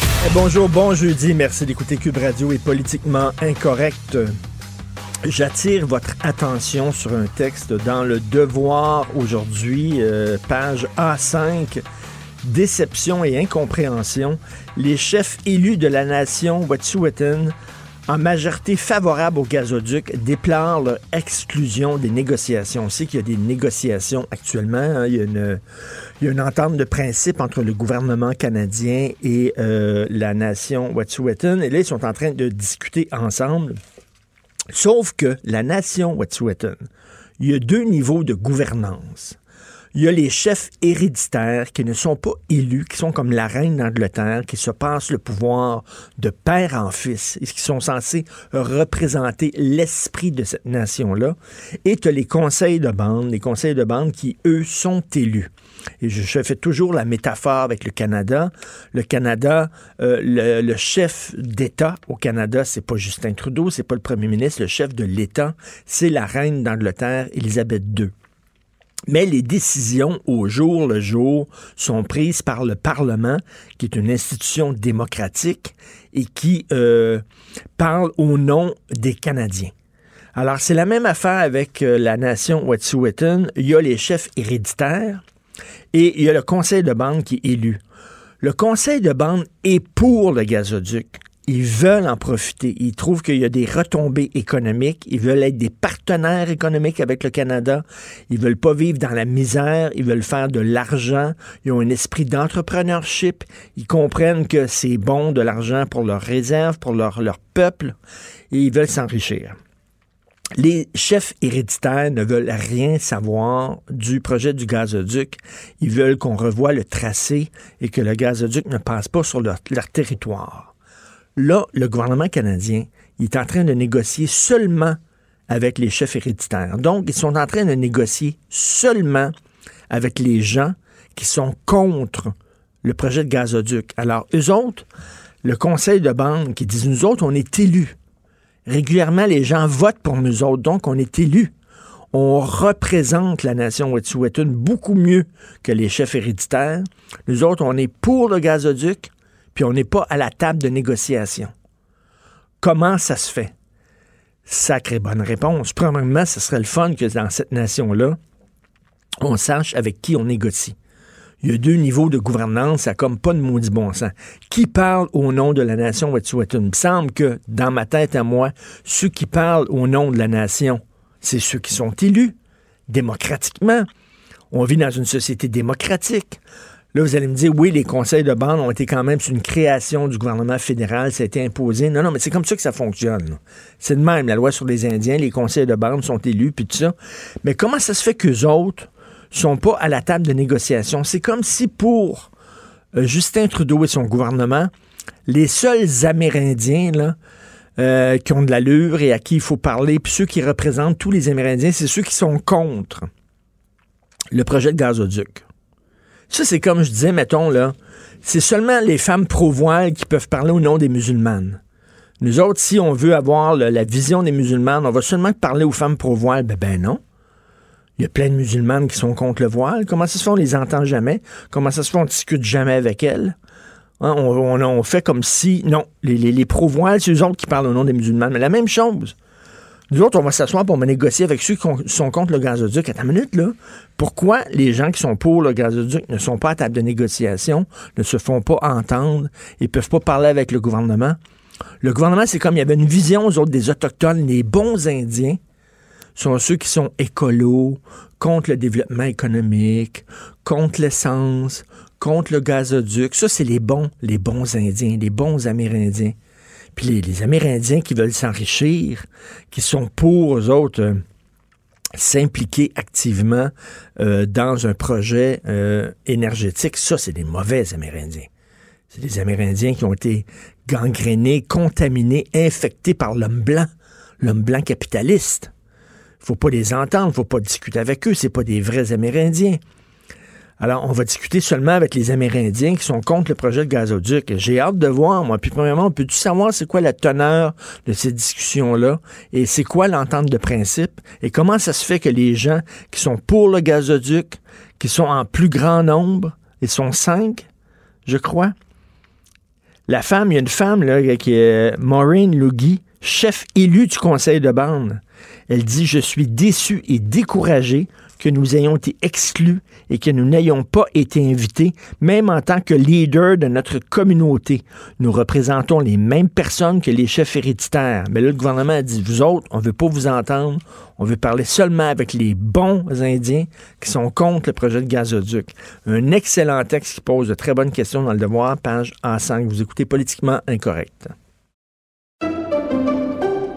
Eh, Bonjour, bon jeudi. Merci d'écouter Cube Radio et Politiquement Incorrect. J'attire votre attention sur un texte dans le Devoir aujourd'hui, euh, page A5. Déception et incompréhension. Les chefs élus de la nation Wet'suwet'en, en majorité favorable au gazoduc, déplorent leur exclusion des négociations. On sait qu'il y a des négociations actuellement. hein. Il, y a une, il y a une entente de principe entre le gouvernement canadien et euh, la nation Wet'suwet'en. Et là, ils sont en train de discuter ensemble. Sauf que la nation Wet'suwet'en, il y a deux niveaux de gouvernance. Il y a les chefs héréditaires qui ne sont pas élus, qui sont comme la reine d'Angleterre, qui se passent le pouvoir de père en fils et qui sont censés représenter l'esprit de cette nation-là. Et tu as les conseils de bande, les conseils de bande qui, eux, sont élus. Et je, fais toujours la métaphore avec le Canada. Le Canada, euh, le, le chef d'État au Canada, c'est pas Justin Trudeau, c'est pas le premier ministre. Le chef de l'État, c'est la reine d'Angleterre, Élisabeth II. Mais les décisions au jour le jour sont prises par le Parlement, qui est une institution démocratique et qui euh, parle au nom des Canadiens. Alors, c'est la même affaire avec euh, la nation Wet'suwet'en. Il y a les chefs héréditaires et il y a le conseil de bande qui est élu. Le conseil de bande est pour le gazoduc. Ils veulent en profiter. Ils trouvent qu'il y a des retombées économiques. Ils veulent être des partenaires économiques avec le Canada. Ils veulent pas vivre dans la misère. Ils veulent faire de l'argent. Ils ont un esprit d'entrepreneurship. Ils comprennent que c'est bon de l'argent pour leurs réserves, pour leur, leur peuple. Et ils veulent s'enrichir. Les chefs héréditaires ne veulent rien savoir du projet du gazoduc. Ils veulent qu'on revoie le tracé et que le gazoduc ne passe pas sur leur, leur territoire. Là, le gouvernement canadien est en train de négocier seulement avec les chefs héréditaires. Donc, ils sont en train de négocier seulement avec les gens qui sont contre le projet de gazoduc. Alors, eux autres, le conseil de bande qui disent, nous autres, on est élus. Régulièrement, les gens votent pour nous autres, donc on est élus. On représente la nation Wet'suwet'en beaucoup mieux que les chefs héréditaires. Nous autres, on est pour le gazoduc, puis on n'est pas à la table de négociation. Comment ça se fait? Sacrée bonne réponse. Premièrement, ce serait le fun que dans cette nation-là, on sache avec qui on négocie. Il y a deux niveaux de gouvernance, ça comme pas de maudit bon sens. Qui parle au nom de la nation Wet'suwet'en? Il me semble que, dans ma tête à moi, ceux qui parlent au nom de la nation, c'est ceux qui sont élus démocratiquement. On vit dans une société démocratique. Là, vous allez me dire, oui, les conseils de bande ont été quand même une création du gouvernement fédéral, ça a été imposé. Non, non, mais c'est comme ça que ça fonctionne. C'est de même, la loi sur les Indiens, les conseils de bande sont élus, puis tout ça. Mais comment ça se fait qu'eux autres sont pas à la table de négociation? C'est comme si pour euh, Justin Trudeau et son gouvernement, les seuls Amérindiens, là, euh, qui ont de l'allure et à qui il faut parler, puis ceux qui représentent tous les Amérindiens, c'est ceux qui sont contre le projet de gazoduc. Ça, c'est comme je disais, mettons, là, c'est seulement les femmes pro-voile qui peuvent parler au nom des musulmanes. Nous autres, si on veut avoir la vision des musulmanes, on va seulement parler aux femmes pro-voile. Ben, ben non. Il y a plein de musulmanes qui sont contre le voile. Comment ça se fait, on les entend jamais? Comment ça se fait, on discute jamais avec elles? Hein, on, fait comme si, non, les, les, les pro-voiles, c'est eux autres qui parlent au nom des musulmans. Mais la même chose. Nous autres, on va s'asseoir pour me négocier avec ceux qui sont contre le gazoduc. Attends une minute, là. Pourquoi les gens qui sont pour le gazoduc ne sont pas à table de négociation, ne se font pas entendre et peuvent pas parler avec le gouvernement? Le gouvernement, c'est comme il y avait une vision aux autres des Autochtones, les bons Indiens sont ceux qui sont écolos, contre le développement économique, contre l'essence, contre le gazoduc. Ça, c'est les bons, les bons Indiens, les bons Amérindiens. Les, Amérindiens qui veulent s'enrichir, qui sont pour eux autres euh, s'impliquer activement euh, dans un projet euh, énergétique, ça, c'est des mauvais Amérindiens. C'est des Amérindiens qui ont été gangrénés, contaminés, infectés par l'homme blanc, l'homme blanc capitaliste. Faut pas les entendre, faut pas discuter avec eux, c'est pas des vrais Amérindiens. Alors, on va discuter seulement avec les Amérindiens qui sont contre le projet de gazoduc. J'ai hâte de voir, moi. Puis, premièrement, on peut-tu savoir c'est quoi la teneur de ces discussions-là? Et c'est quoi l'entente de principe? Et comment ça se fait que les gens qui sont pour le gazoduc, qui sont en plus grand nombre, ils sont cinq, je crois? La femme, il y a une femme là, qui est Maureen Lugui, chef élu du conseil de bande. Elle dit Je suis déçue et découragée que nous ayons été exclus et que nous n'ayons pas été invités, même en tant que leader de notre communauté. Nous représentons les mêmes personnes que les chefs héréditaires. Mais là, le gouvernement a dit, vous autres, on ne veut pas vous entendre, on veut parler seulement avec les bons Indiens qui sont contre le projet de gazoduc. Un excellent texte qui pose de très bonnes questions dans le devoir, page A5. Vous écoutez politiquement incorrect.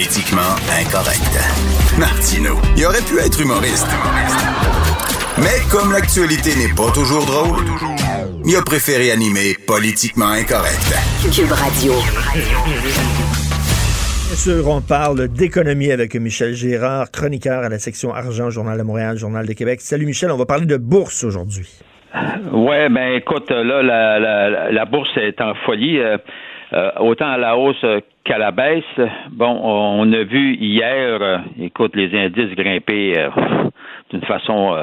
Politiquement incorrect. Martino, il aurait pu être humoriste. Mais comme l'actualité n'est pas toujours drôle, il a préféré animer Politiquement incorrect. Cube Radio. Bien sûr, on parle d'économie avec Michel Gérard, chroniqueur à la section argent, Journal de Montréal, Journal de Québec. Salut Michel, on va parler de bourse aujourd'hui. Ouais, ben écoute, là, la, la, la bourse est en folie. Euh, euh, autant à la hausse qu'à la baisse. Bon, on a vu hier, euh, écoute, les indices grimper euh, d'une façon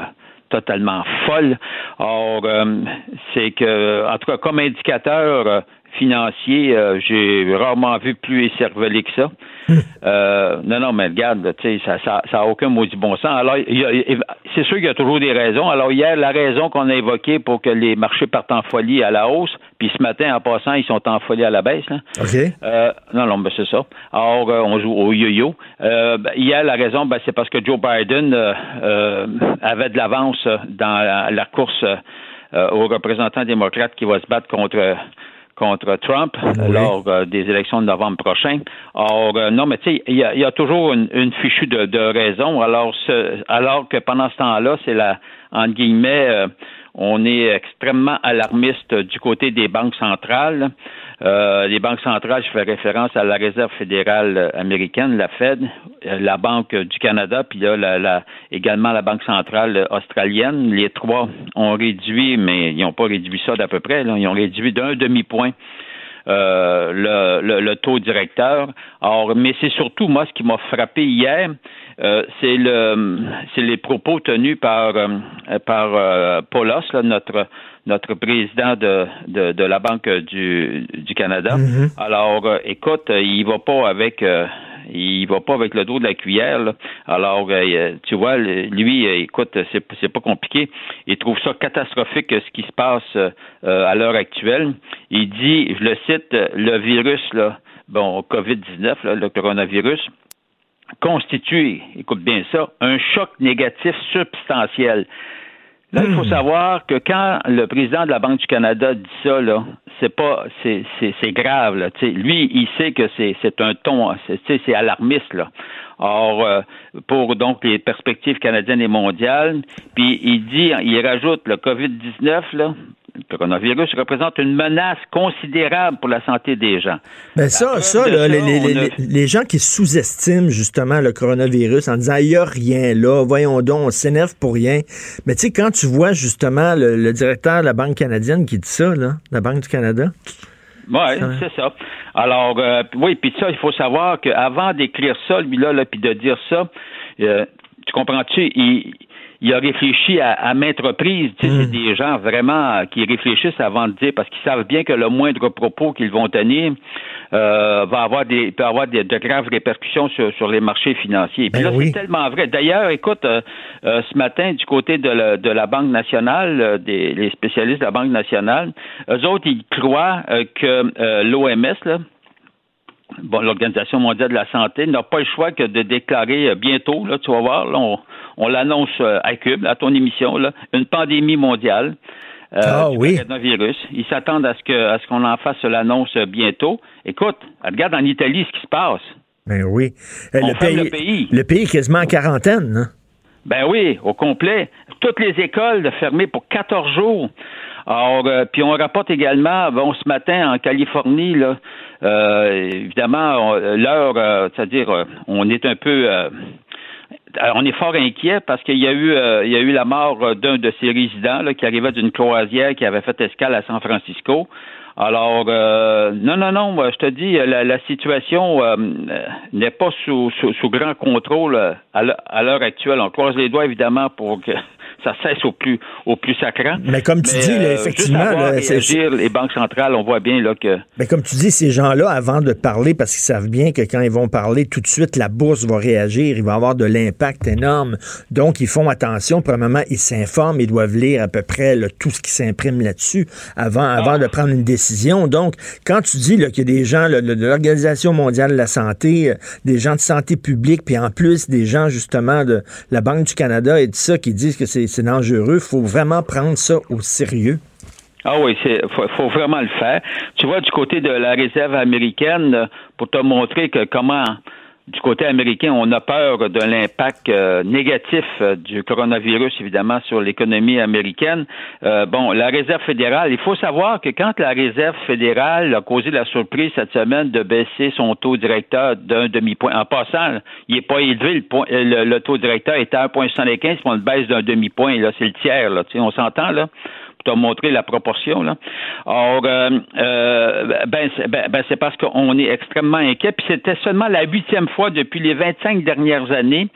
totalement folle. Or, c'est que, en tout cas, comme indicateur financier, j'ai rarement vu plus écervelé que ça. Euh, non, non, mais regarde, tu sais, ça, ça, ça a aucun maudit bon sens. Alors, c'est sûr qu'il y a toujours des raisons. Alors, hier, la raison qu'on a évoquée pour que les marchés partent en folie à la hausse, puis ce matin, en passant, ils sont en folie à la baisse. Là. OK. Euh, non, non, mais c'est ça. Alors, euh, on joue au yo-yo. Euh, ben, hier, la raison, ben, c'est parce que Joe Biden euh, avait de l'avance dans la, la course aux représentants démocrates qui va se battre contre contre Trump lors euh, des élections de novembre prochain. Or, euh, non, mais tu sais, il y, a, toujours une, une fichue de, de raison. Alors, ce, alors que pendant ce temps-là, c'est la, entre guillemets, euh, on est extrêmement alarmiste du côté des banques centrales. Euh, les banques centrales, je fais référence à la Réserve fédérale américaine, la Fed, la Banque du Canada, puis là, la, également la Banque centrale australienne. Les trois ont réduit, mais ils n'ont pas réduit ça d'à peu près. Là. Ils ont réduit d'un demi-point euh, le, le, taux directeur. Or, mais c'est surtout moi ce qui m'a frappé hier, euh, c'est le c'est les propos tenus par euh, par euh, Paulos, notre notre président de, de, de, la Banque du, du Canada. Mm-hmm. Alors, écoute, il va pas avec il va pas avec le dos de la cuillère. Alors, tu vois, lui, écoute, c'est, c'est pas compliqué. Il trouve ça catastrophique ce qui se passe à l'heure actuelle. Il dit, je le cite, le virus, là, bon, COVID-19, le coronavirus, constitue, écoute bien ça, un choc négatif substantiel. Là, il faut hmm. savoir que quand le président de la Banque du Canada dit ça, là, c'est pas, c'est, c'est, grave, là. lui, il sait que c'est, c'est un ton, c'est, c'est alarmiste, là. Or, euh, pour donc les perspectives canadiennes et mondiales, puis il dit, il rajoute le COVID-19, là, le coronavirus représente une menace considérable pour la santé des gens. Ben ça, ça, là, les, les, les, les, gens qui sous-estiment justement le coronavirus en disant il n'y a rien là, voyons donc, on s'énerve pour rien. Mais tu sais, quand tu vois justement le, directeur de la Banque canadienne qui dit ça, là, la Banque du Canada. Oui, c'est ça. Alors, euh, oui, puis ça, il faut savoir qu'avant d'écrire ça, lui-là, là, puis de dire ça, euh, tu comprends-tu, il, il a réfléchi à, à maintes reprises. Tu sais, C'est mm. des gens vraiment qui réfléchissent avant de dire, parce qu'ils savent bien que le moindre propos qu'ils vont tenir euh, va avoir des, peut avoir des, de graves répercussions sur, sur les marchés financiers. Puis ben là, c'est tellement vrai. D'ailleurs, écoute, euh, euh, ce matin, du côté de la, de la Banque nationale, des les spécialistes de la Banque nationale, eux autres, ils croient que l'OMS, là, bon, l'Organisation mondiale de la santé n'a pas le choix que de déclarer bientôt, là, tu vas voir, là, on, on l'annonce euh, à Cube, à ton émission, là, une pandémie mondiale. Euh, ah, oui. coronavirus. Ils s'attendent à ce que à ce qu'on en fasse l'annonce bientôt. Écoute, regarde en Italie ce qui se passe. Ben oui. Euh, le, pays, le, pays, le pays est quasiment en quarantaine. Hein? Ben oui, au complet. Toutes les écoles fermées pour 14 jours. Alors, puis on rapporte également, bon, ce matin en Californie, là, évidemment, l'heure, c'est-à-dire, on est un peu on est fort inquiet parce qu'il y a eu euh, il y a eu la mort d'un de ses résidents qui arrivait d'une croisière qui avait fait escale à San Francisco. Alors euh, non non non, je te dis la, situation euh, n'est pas sous, sous, grand contrôle à l'heure actuelle. On croise les doigts évidemment pour que ça cesse au plus au plus sacrant. Mais comme tu dis, euh, effectivement, réagir, les banques centrales, on voit bien là que. Mais comme tu dis, ces gens-là, avant de parler, parce qu'ils savent bien que quand ils vont parler, tout de suite la bourse va réagir, il va avoir de l'impact énorme. Donc ils font attention. Premièrement, ils s'informent, ils doivent lire à peu près tout ce qui s'imprime là-dessus avant avant ah. de prendre une décision. Donc quand tu dis qu'il y a des gens de l'Organisation mondiale de la santé, euh, des gens de santé publique, puis en plus des gens justement de la Banque du Canada et tout ça qui disent que c'est c'est dangereux. Il faut vraiment prendre ça au sérieux. Ah oui, il faut, vraiment le faire. Tu vois, du côté de la réserve américaine, pour te montrer que comment du côté américain, on a peur de l'impact euh, négatif euh, du coronavirus, évidemment, sur l'économie américaine. Euh, bon, la Réserve fédérale, il faut savoir que quand la Réserve fédérale a causé la surprise cette semaine de baisser son taux directeur d'un demi-point, en passant, il n'est pas élevé, le, le, taux directeur était à 1,75, puis on le baisse d'un demi-point, là, c'est le tiers, là, on s'entend, là? Te montrer la proportion. Là. Or, euh, euh, ben, ben, ben, c'est parce qu'on est extrêmement inquiet. Puis c'était seulement la huitième fois depuis les 25 dernières années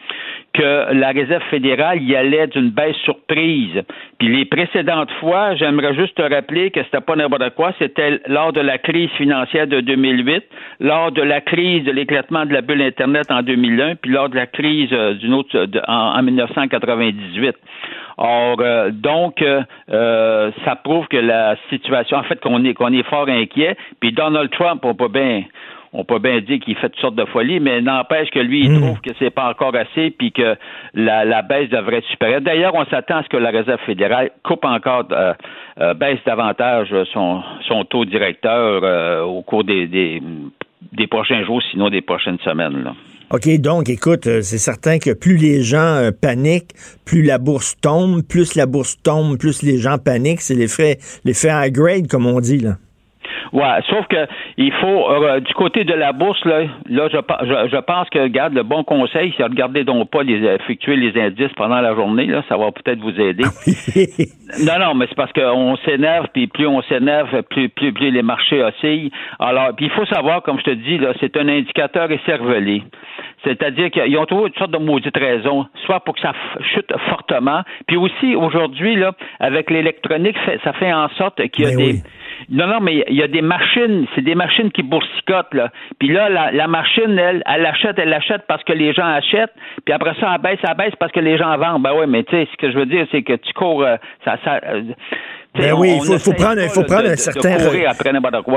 que la Réserve fédérale y allait d'une baisse surprise. Puis les précédentes fois, j'aimerais juste te rappeler que c'était pas n'importe quoi, c'était lors de la crise financière de 2008, lors de la crise de l'éclatement de la bulle Internet en 2001, puis lors de la crise euh, d'une autre en, en 1998. Or, euh, donc, euh, euh, ça prouve que la situation, en fait, qu'on est, qu'on est fort inquiet. Puis Donald Trump, on peut bien, on peut bien dire qu'il fait toutes sortes de folies, mais n'empêche que lui, il hmm. trouve que c'est pas encore assez, puis que la, baisse devrait être supérieure. D'ailleurs, on s'attend à ce que la Réserve fédérale coupe encore, baisse davantage son, son taux directeur au cours des, des, des prochains jours, sinon des prochaines semaines. Là. OK, donc écoute, euh, c'est certain que plus les gens euh, paniquent, plus la bourse tombe, plus la bourse tombe, plus les gens paniquent. C'est l'effet, l'effet high grade, comme on dit, là. Ouais, sauf que il faut euh, du côté de la bourse là, là je, je, pense que regarde le bon conseil, c'est regarder donc pas les effectuer les indices pendant la journée là, ça va peut-être vous aider. non non, mais c'est parce qu'on s'énerve puis plus on s'énerve, plus, plus plus les marchés oscillent. Alors, puis il faut savoir comme je te dis là, c'est un indicateur écervelé. C'est-à-dire qu'ils ont trouvé une sorte de maudite raison, soit pour que ça chute fortement, puis aussi aujourd'hui là, avec l'électronique, ça fait en sorte qu'il y a ben des non, non, mais il y a des machines, c'est des machines qui boursicotent, là. Puis là, la, machine, elle, elle achète, elle achète parce que les gens achètent, puis après ça, elle baisse, elle baisse parce que les gens vendent. Ben oui, mais tu sais, ce que je veux dire, c'est que tu cours, euh, ça, ça euh, ben oui, il faut, prendre, faut prendre un certain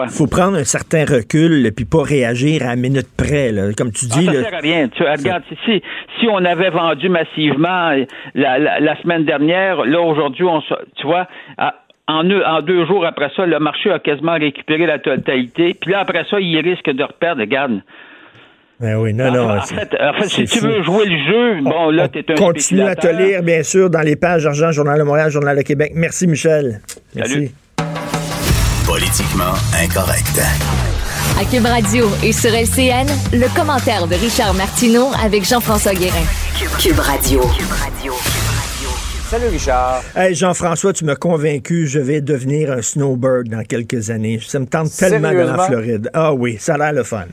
faut prendre un certain recul puis pas réagir à minute près là. comme tu dis. Ah, ça sert à rien. Tu, regarde, si, si on avait vendu massivement la, la, semaine dernière, là aujourd'hui, on tu vois, en deux, en deux jours après ça, le marché a quasiment récupéré la totalité. Puis là, après ça, il risque de reperdre. Regarde. Ben oui, non, non. En fait, en fait si tu veux jouer le jeu, bon, là, tu es un Continue à te lire, bien sûr, dans les pages Argent, Journal de Montréal, Journal de Québec. Merci, Michel. Merci. Salut. Politiquement incorrect. À Cube Radio et sur LCN, le commentaire de Richard Martineau avec Jean-François Guérin. Cube Radio. Salut Richard. Hey Jean-François, tu m'as convaincu, je vais devenir un snowbird dans quelques années. Ça me tente tellement de la Sérieusement? Floride. Ah oui, ça a l'air le fun.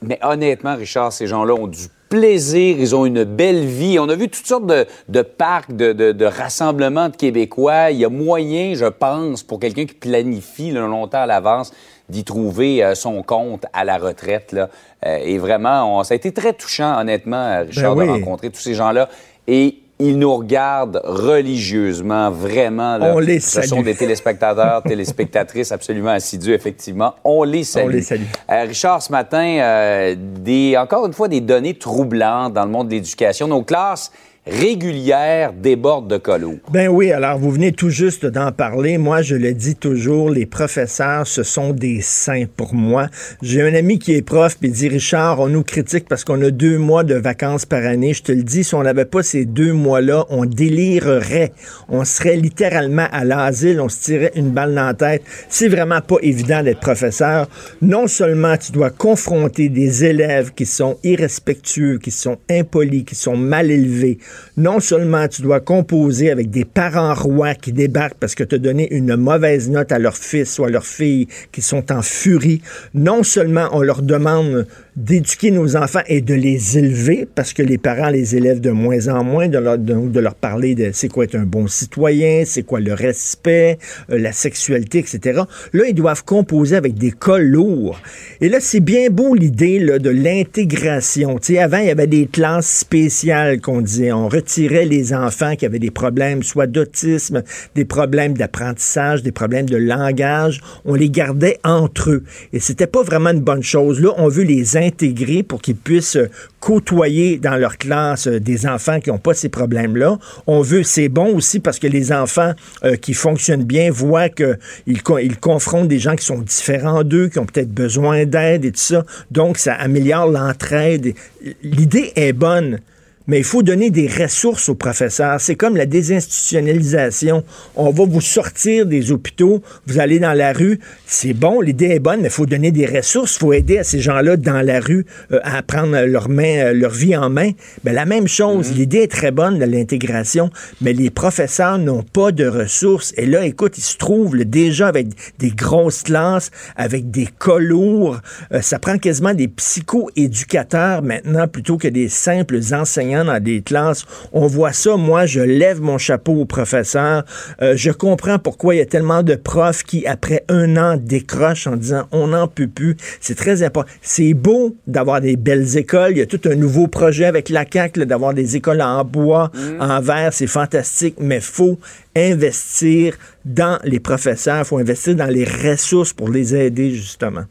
Mais honnêtement, Richard, ces gens-là ont du plaisir, ils ont une belle vie. On a vu toutes sortes de, de parcs, de, de- de rassemblements de Québécois. Il y a moyen, je pense, pour quelqu'un qui planifie là, longtemps à l'avance, d'y trouver euh, son compte à la retraite. Là. Euh, et vraiment, on- ça a été très touchant, honnêtement, euh, Richard, Ben de rencontrer tous ces gens-là. Et ils nous regardent religieusement, vraiment. là. On les Ce salue. sont des téléspectateurs, téléspectatrices absolument assidus, effectivement. On les salue. On les salue. Euh, Richard, ce matin, euh, des, encore une fois, des données troublantes dans le monde de l'éducation. Nos classes régulières débordent de colos. Ben oui, alors vous venez tout juste d'en parler. Moi, je le dis toujours, les professeurs, ce sont des saints pour moi. J'ai un ami qui est prof, puis dit, Richard, on nous critique parce qu'on a deux mois de vacances par année. Je te le dis, si on n'avait pas ces deux mois-là, on délirerait. On serait littéralement à l'asile, on se tirait une balle dans la tête. C'est vraiment pas évident d'être professeur. Non seulement tu dois confronter des élèves qui sont irrespectueux, qui sont impolis, qui sont mal élevés, non seulement tu dois composer avec des parents rois qui débarquent parce que tu as donné une mauvaise note à leur fils ou à leur fille qui sont en furie, non seulement on leur demande d'éduquer nos enfants et de les élever parce que les parents les élèvent de moins en moins, de leur, de, leur parler de c'est quoi être un bon citoyen, c'est quoi le respect, euh, la sexualité, etc. Là, ils doivent composer avec des cas lourds. Et là, c'est bien beau l'idée de l'intégration. Avant, il y avait des classes spéciales qu'on disait. On retirait les enfants qui avaient des problèmes, soit d'autisme, des problèmes d'apprentissage, des problèmes de langage. On les gardait entre eux. Et c'était pas vraiment une bonne chose. Là, on veut les intégrer pour qu'ils puissent euh, côtoyer dans leur classe euh, des enfants qui n'ont pas ces problèmes-là. On veut, c'est bon aussi parce que les enfants euh, qui fonctionnent bien voient qu'ils ils confrontent des gens qui sont différents d'eux, qui ont peut-être besoin d'aide et tout ça. Donc, ça améliore l'entraide. L'idée est bonne. Mais il faut donner des ressources aux professeurs. C'est comme la désinstitutionnalisation. On va vous sortir des hôpitaux, vous allez dans la rue. C'est bon, l'idée est bonne, mais il faut donner des ressources. Il faut aider à ces gens-là dans la rue euh, à prendre leur, main, euh, leur vie en main. Ben, la même chose, l'idée est très bonne de l'intégration, mais les professeurs n'ont pas de ressources. Et là, écoute, ils se trouvent là, déjà avec des grosses classes, avec des cas lourds. Euh, ça prend quasiment des psycho-éducateurs maintenant plutôt que des simples enseignants dans des classes. On voit ça, moi, je lève mon chapeau aux professeurs. Euh, je comprends pourquoi il y a tellement de profs qui, après un an, décrochent en disant on n'en peut plus. C'est très important. C'est beau d'avoir des belles écoles. Il y a tout un nouveau projet avec la CAQ, d'avoir des écoles en bois, en verre. C'est fantastique, mais faut investir dans les professeurs. faut investir dans les ressources pour les aider, justement.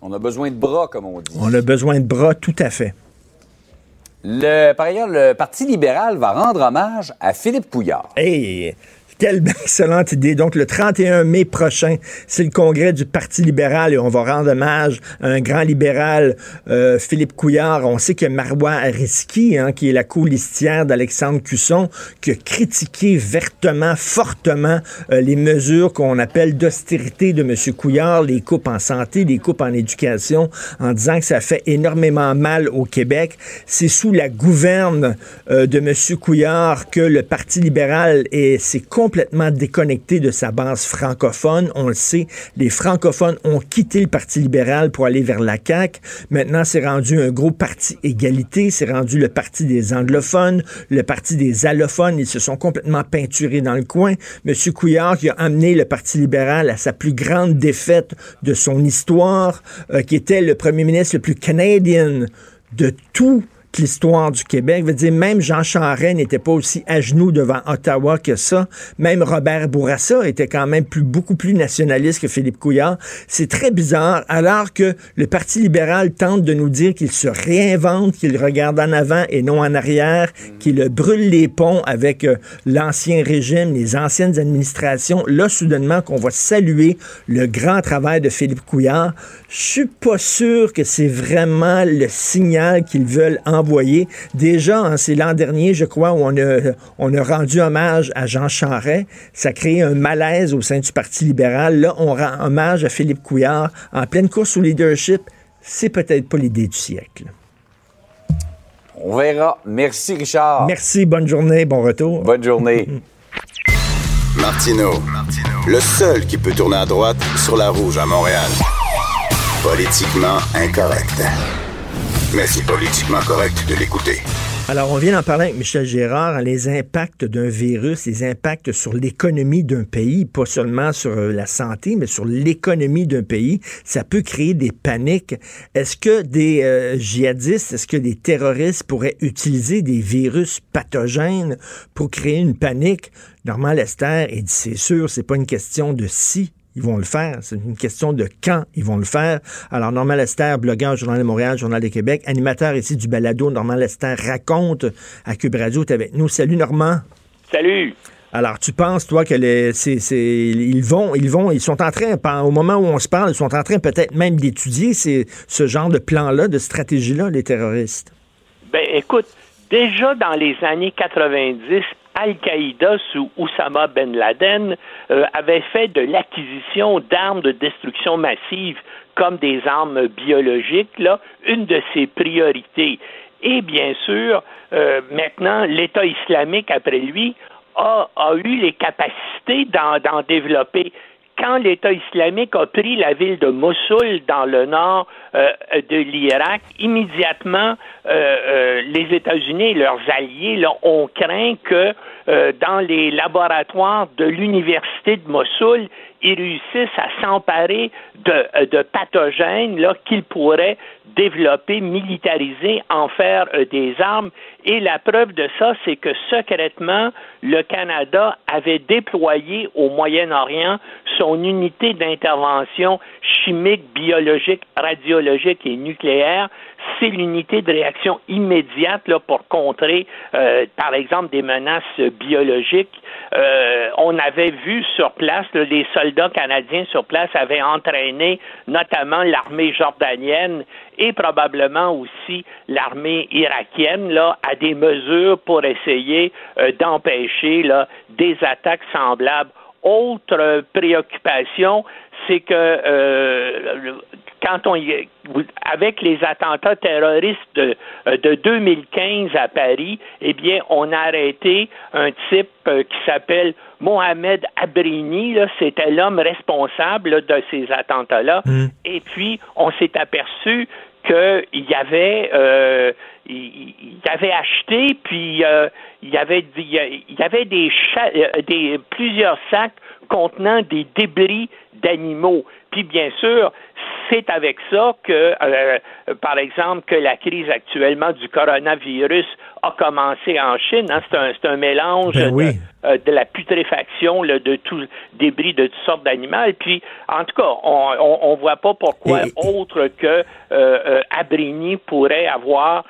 On a besoin de bras, comme on dit. On a besoin de bras, tout à fait. Par ailleurs, le Parti libéral va rendre hommage à Philippe Couillard. Hey, quelle excellente idée. Donc, le 31 mai prochain, c'est le congrès du Parti libéral et on va rendre hommage à un grand libéral, euh, Philippe Couillard. On sait que Marois Ariski, hein, qui est la colistière d'Alexandre Cusson, qui a critiqué vertement, fortement euh, les mesures qu'on appelle d'austérité de M. Couillard, les coupes en santé, les coupes en éducation, en disant que ça fait énormément mal au Québec. C'est sous la gouverne euh, de M. Couillard que le Parti libéral est, s'est complètement déconnecté de sa base francophone. On le sait, les francophones ont quitté le Parti libéral pour aller vers la CAQ. Maintenant, c'est rendu un gros parti égalité. C'est rendu le parti des anglophones, le parti des allophones. Ils se sont complètement peinturés dans le coin. M. Couillard qui a amené le Parti libéral à sa plus grande défaite de son histoire, euh, qui était le premier ministre le plus canadien de tout l'histoire du Québec. Veut dire, même Jean Charest n'était pas aussi à genoux devant Ottawa que ça. Même Robert Bourassa était quand même beaucoup plus nationaliste que Philippe Couillard. C'est très bizarre, alors que le Parti libéral tente de nous dire qu'il se réinvente, qu'il regarde en avant et non en arrière, qu'il brûle les ponts avec euh, l'ancien régime, les anciennes administrations. Là, soudainement, qu'on va saluer le grand travail de Philippe Couillard. Je suis pas sûr que c'est vraiment le signal qu'ils veulent envoyer. Déjà, hein, c'est l'an dernier, je crois, où on a, on a rendu hommage à Jean Charest. Ça a créé un malaise au sein du Parti libéral. Là, on rend hommage à Philippe Couillard en pleine course au leadership. C'est peut-être pas l'idée du siècle. On verra. Merci, Richard. Merci, bonne journée, bon retour. Bonne journée. Martino, le seul qui peut tourner à droite sur la rouge à Montréal. Politiquement incorrect. Mais c'est politiquement correct de l'écouter. Alors, on vient d'en parler avec Michel Gérard, les impacts d'un virus, les impacts sur l'économie d'un pays, pas seulement sur euh, la santé, mais sur l'économie d'un pays. Ça peut créer des paniques. Est-ce que des euh, djihadistes, est-ce que des terroristes pourraient utiliser des virus pathogènes pour créer une panique? Normand Lester, il dit, c'est sûr, c'est pas une question de si, ils vont le faire. C'est une question de quand ils vont le faire. Alors, Normand Lester, blogueur Journal de Montréal, Journal de Québec, animateur ici du balado, Normand Lester raconte à Cube Radio, est avec nous. Salut, Normand. Salut. Alors, tu penses, toi, que les, c'est, c'est, ils vont, ils vont, ils sont en train, au moment où on se parle, ils sont en train peut-être même d'étudier ce genre de plan-là, de stratégie-là, les terroristes? Ben, écoute, déjà dans les années 90, Al-Qaïda sous Oussama Ben Laden euh, avait fait de l'acquisition d'armes de destruction massive comme des armes biologiques une de ses priorités. Et bien sûr, euh, maintenant, l'État islamique, après lui, a eu les capacités d'en développer quand l'État islamique a pris la ville de Mossoul dans le nord euh, de l'Irak, immédiatement, euh, euh, les États-Unis et leurs alliés là, ont craint que dans les laboratoires de l'université de Mossoul, ils réussissent à s'emparer de, de, pathogènes là, qu'ils pourraient développer, militariser, en faire des armes. Et la preuve de ça, c'est que secrètement, le Canada avait déployé au Moyen-Orient son unité d'intervention chimique, biologique, radiologique et nucléaire. C'est l'unité de réaction immédiate là, pour contrer, euh, par exemple, des menaces biologiques. Euh, on avait vu sur place, les soldats canadiens sur place avaient entraîné notamment l'armée jordanienne et probablement aussi l'armée irakienne là, à des mesures pour essayer euh, d'empêcher là, des attaques semblables. Autre préoccupation, c'est que quand on y, avec les attentats terroristes de, euh, de 2015 à Paris, eh bien, on a arrêté un type qui s'appelle Mohamed Abrini, c'était l'homme responsable de ces attentats-là. Mmh. Et puis, on s'est aperçu qu'il y avait euh, il, avait acheté puis euh, il y avait il avait des, euh, des plusieurs sacs contenant des débris d'animaux. Puis bien sûr, c'est avec ça que, euh, par exemple, que la crise actuellement du coronavirus a commencé en Chine. Hein. C'est un, mélange ben euh, de, la putréfaction de tout débris de toutes sortes d'animaux. Puis, en tout cas, on ne voit pas pourquoi autre que euh, Abrigny pourrait avoir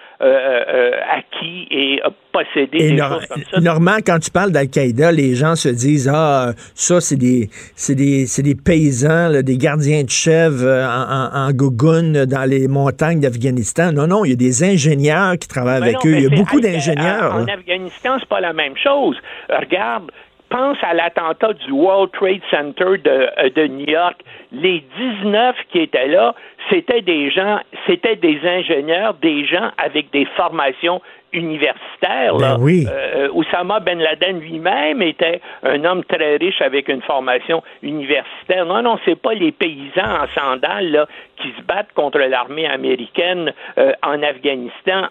acquis et possédé des choses comme ça. Normand, quand tu parles d'Al-Qaïda, les gens se disent ah ça c'est des c'est des, des paysans, des gardiens de chèvres en, en, dans les montagnes d'Afghanistan. Non, non, il y a des ingénieurs qui travaillent avec eux. Il y a beaucoup d'ingénieurs. En, Afghanistan, c'est pas la même chose. Regarde, pense à l'attentat du World Trade Center de, euh, de, New York. Les 19 qui étaient là, c'était des gens, c'était des ingénieurs, des gens avec des formations universitaire. Ben oui. Euh, Oussama Ben Laden lui-même était un homme très riche avec une formation universitaire. Non, non, c'est pas les paysans en sandales là, qui se battent contre l'armée américaine euh, en Afghanistan.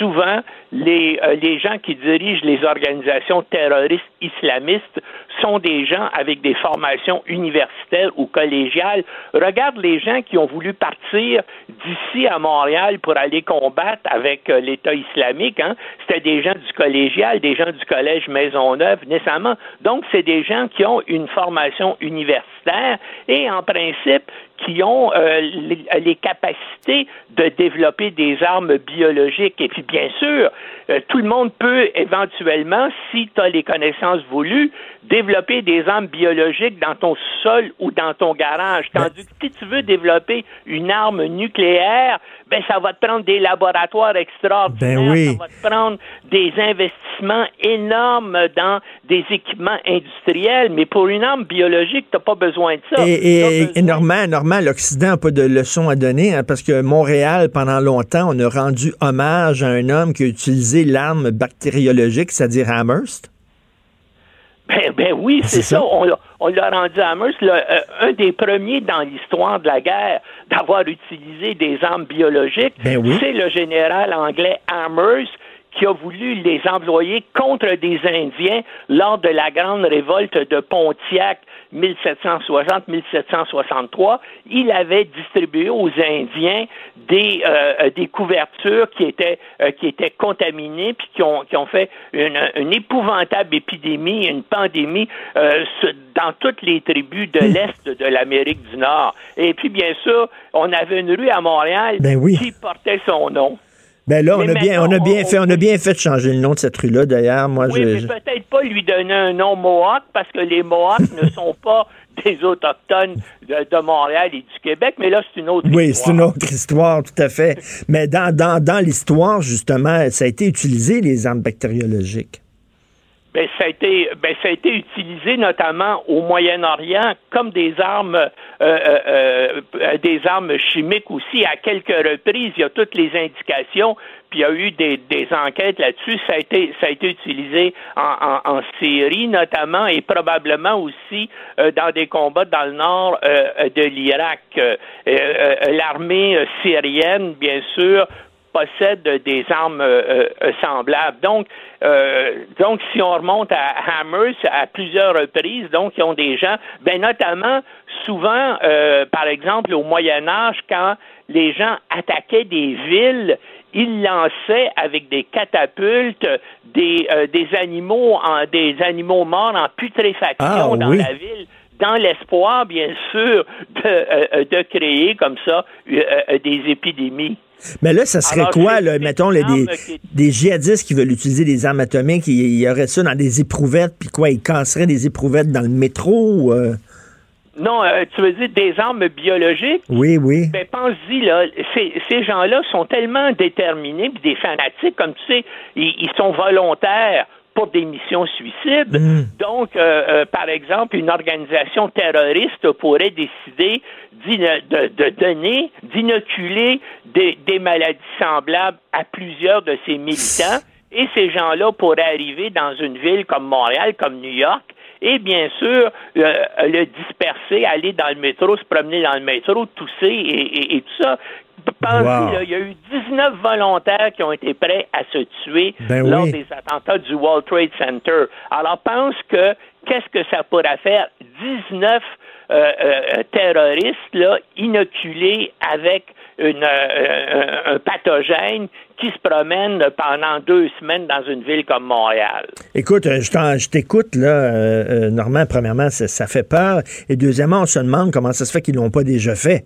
Souvent, les, euh, les gens qui dirigent les organisations terroristes islamistes sont des gens avec des formations universitaires ou collégiales. Regarde les gens qui ont voulu partir d'ici à Montréal pour aller combattre avec euh, l'État islamique. Hein. C'était des gens du collégial, des gens du collège Maisonneuve, nécessairement. Donc, c'est des gens qui ont une formation universitaire et, en principe, qui ont euh, les, capacités de développer des armes biologiques. Et puis, bien sûr, euh, tout le monde peut éventuellement, si tu as les connaissances voulues, développer des armes biologiques dans ton sol ou dans ton garage. Ben Tandis que si tu veux développer une arme nucléaire, ben ça va te prendre des laboratoires extraordinaires, Ben oui. ça va te prendre des investissements énormes dans des équipements industriels, mais pour une arme biologique, tu n'as pas besoin de ça. Et, et, T'as et besoin- Normand, Normand, l'Occident n'a pas de leçon à donner, hein, parce que Montréal, pendant longtemps, on a rendu hommage à un homme qui a utilisé l'arme bactériologique, c'est-à-dire Amherst. Ben, ben oui, c'est C'est ça. ça. On, l'a- on l'a rendu à le- euh, un des premiers dans l'histoire de la guerre d'avoir utilisé des armes biologiques. Ben oui. C'est le général anglais Amherst qui a voulu les employer contre des Indiens lors de la grande révolte de Pontiac 1760-1763. Il avait distribué aux Indiens des, euh, des couvertures qui étaient, euh, qui étaient contaminées puis qui ont, qui ont fait une, une épouvantable épidémie, une pandémie euh, dans toutes les tribus de l'Est de l'Amérique du Nord. Et puis, bien sûr, on avait une rue à Montréal Ben oui. qui portait son nom. Ben là, on Mais a bien, on a bien on- fait, on a bien fait de changer le nom de cette rue-là. D'ailleurs, moi, Oui, je, mais je- peut-être pas lui donner un nom Mohawk parce que les Mohawks ne sont pas des autochtones de, de Montréal et du Québec, mais là, c'est une autre oui, histoire. c'est une autre histoire, tout à fait. Mais dans, dans, dans l'histoire, justement, ça a été utilisé les armes bactériologiques. Ben, ça a été, ben, ça a été utilisé notamment au Moyen-Orient comme des armes, euh, euh, euh, des armes chimiques aussi. À quelques reprises, il y a toutes les indications, puis il y a eu des, des enquêtes là-dessus. Ça a été, ça a été utilisé en, en, en Syrie notamment et probablement aussi euh, dans des combats dans le nord euh, de l'Irak. L'armée syrienne, bien sûr, possède des armes euh, euh, semblables. Donc, euh, donc, si on remonte à Hammers à plusieurs reprises, donc ils ont des gens, ben notamment souvent, euh, par exemple au Moyen Âge, quand les gens attaquaient des villes, ils lançaient avec des catapultes des, euh, des animaux en, des animaux morts en putréfaction Ah, dans oui. la ville dans l'espoir, bien sûr, de, euh, de créer comme ça euh, euh, des épidémies. Mais là, ça serait Alors, quoi, là, mettons, là, des, qui- des djihadistes qui veulent utiliser des armes atomiques, il y aurait ça dans des éprouvettes, puis quoi, ils casseraient des éprouvettes dans le métro? euh? Non, euh, tu veux dire des armes biologiques? Oui, oui. Ben, pense-y, là, ces, ces gens-là sont tellement déterminés, puis des fanatiques, comme tu sais, ils, ils sont volontaires pour des missions suicides. Mm. Donc, euh, euh, par exemple, une organisation terroriste pourrait décider de, de donner, d'inoculer des, des maladies semblables à plusieurs de ses militants. Et ces gens-là pourraient arriver dans une ville comme Montréal, comme New York, et bien sûr, euh, le disperser, aller dans le métro, se promener dans le métro, tousser et, et- et tout ça. Pensez, Wow. il y a eu 19 volontaires qui ont été prêts à se tuer Ben lors oui. des attentats du World Trade Center. Alors, pense que qu'est-ce que ça pourrait faire? 19 euh, euh, terroristes là, inoculés avec une, euh, un, pathogène qui se promène pendant deux semaines dans une ville comme Montréal. Écoute, je, t'écoute, là, Normand, premièrement, ça, ça fait peur. Et deuxièmement, on se demande comment ça se fait qu'ils l'ont pas déjà fait.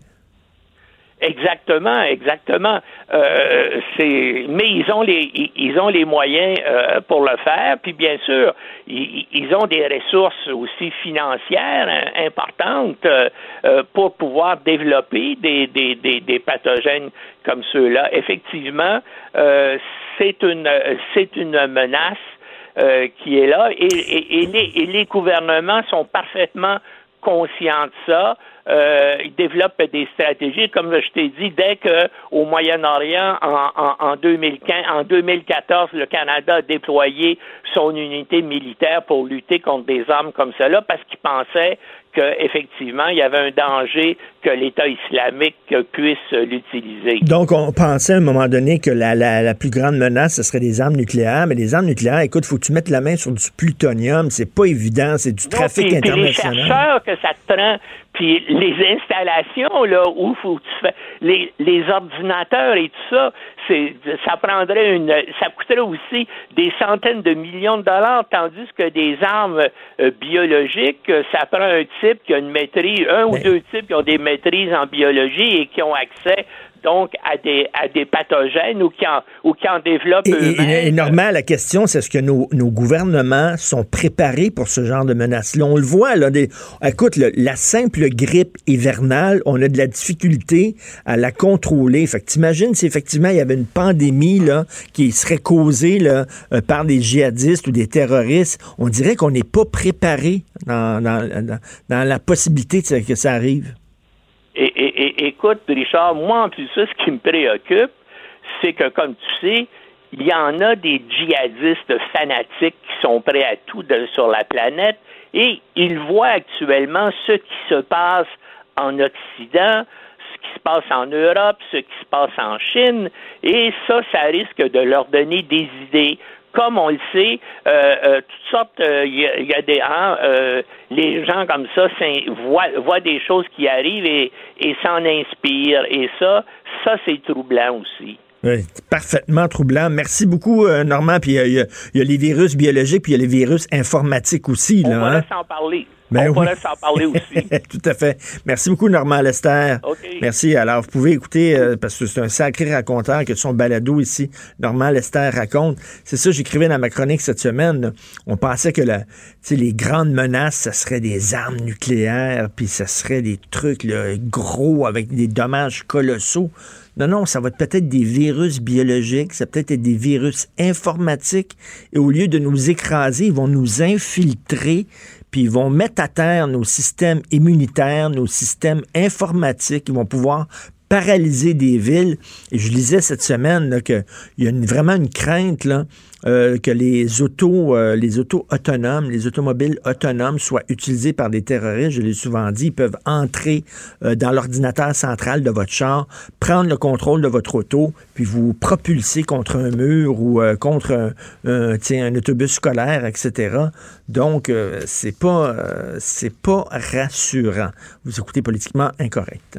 Exactement, exactement. Euh, c'est, mais ils ont les, ils- ont les moyens euh, pour le faire. Puis bien sûr, ils, ils ont des ressources aussi financières hein, importantes euh, pour pouvoir développer des, des, des, des pathogènes comme ceux-là. Effectivement, euh, c'est une, c'est une menace euh, qui est là et, et, et les, et les gouvernements sont parfaitement conscients de ça. Euh, ils des stratégies, comme je t'ai dit, dès que au Moyen-Orient, en, en, en, 2015, en 2014, le Canada a déployé son unité militaire pour lutter contre des armes comme cela, parce qu'ils pensaient qu'effectivement, il y avait un danger que l'État islamique puisse l'utiliser. Donc, on pensait à un moment donné que la, la, la, plus grande menace, ce serait des armes nucléaires. Mais les armes nucléaires, écoute, faut que tu mettes la main sur du plutonium. C'est pas évident. C'est du Non, trafic puis, international. Puis les chercheurs que ça te prend Puis les installations là où faut tu fais les, les ordinateurs et tout ça, c'est ça prendrait une ça coûterait aussi des centaines de millions de dollars, tandis que des armes euh, biologiques, ça prend un type qui a une maîtrise, un ou deux types qui ont des maîtrises en biologie et qui ont accès donc à des, à des pathogènes ou qui en, ou qui en développent eux-mêmes. Et, normal, la question, c'est est-ce que nos, nos, gouvernements sont préparés pour ce genre de menaces-là? On le voit, là, des, écoute, la simple grippe hivernale, on a de la difficulté à la contrôler. Fait que t'imagines si effectivement il y avait une pandémie là, qui serait causée là, euh, par des djihadistes ou des terroristes, on dirait qu'on n'est pas préparé dans, dans, dans la possibilité que ça arrive. Et, écoute, Richard, moi, en plus, ça, ce qui me préoccupe, c'est que, comme tu sais, il y en a des djihadistes fanatiques qui sont prêts à tout sur la planète. Et ils voient actuellement ce qui se passe en Occident, ce qui se passe en Europe, ce qui se passe en Chine, et ça, ça risque de leur donner des idées comme on le sait, euh, euh, toutes sortes, il euh, y, a des hein, les gens comme ça voient, voient, des choses qui arrivent et, et s'en inspirent. Et ça, ça c'est troublant aussi. Oui, parfaitement troublant. Merci beaucoup, Normand. Puis il y, a les virus biologiques, puis il y a les virus informatiques aussi. On là, va hein? s'en parler. Ben on pourrait s'en parler aussi. Tout à fait. Merci beaucoup, Normand Lester. Merci. Alors, vous pouvez écouter, euh, parce que c'est un sacré raconteur que son balado ici, Normand Lester raconte. C'est ça, j'écrivais dans ma chronique cette semaine. On pensait que la, les grandes menaces, ce serait des armes nucléaires, puis ce serait des trucs gros avec des dommages colossaux. Non, non, ça va être peut-être des virus biologiques, ça peut être des virus informatiques, et au lieu de nous écraser, ils vont nous infiltrer, puis ils vont mettre à terre nos systèmes immunitaires, nos systèmes informatiques, ils vont pouvoir paralyser des villes. Et je lisais cette semaine qu'il y a vraiment une crainte là, euh, que les autos, euh, les autos autonomes, les automobiles autonomes soient utilisés par des terroristes. Je l'ai souvent dit, ils peuvent entrer euh, dans l'ordinateur central de votre char, prendre le contrôle de votre auto, puis vous propulser contre un mur ou contre un, un, autobus scolaire, etc. Donc, c'est pas, c'est pas rassurant. Vous écoutez politiquement incorrect.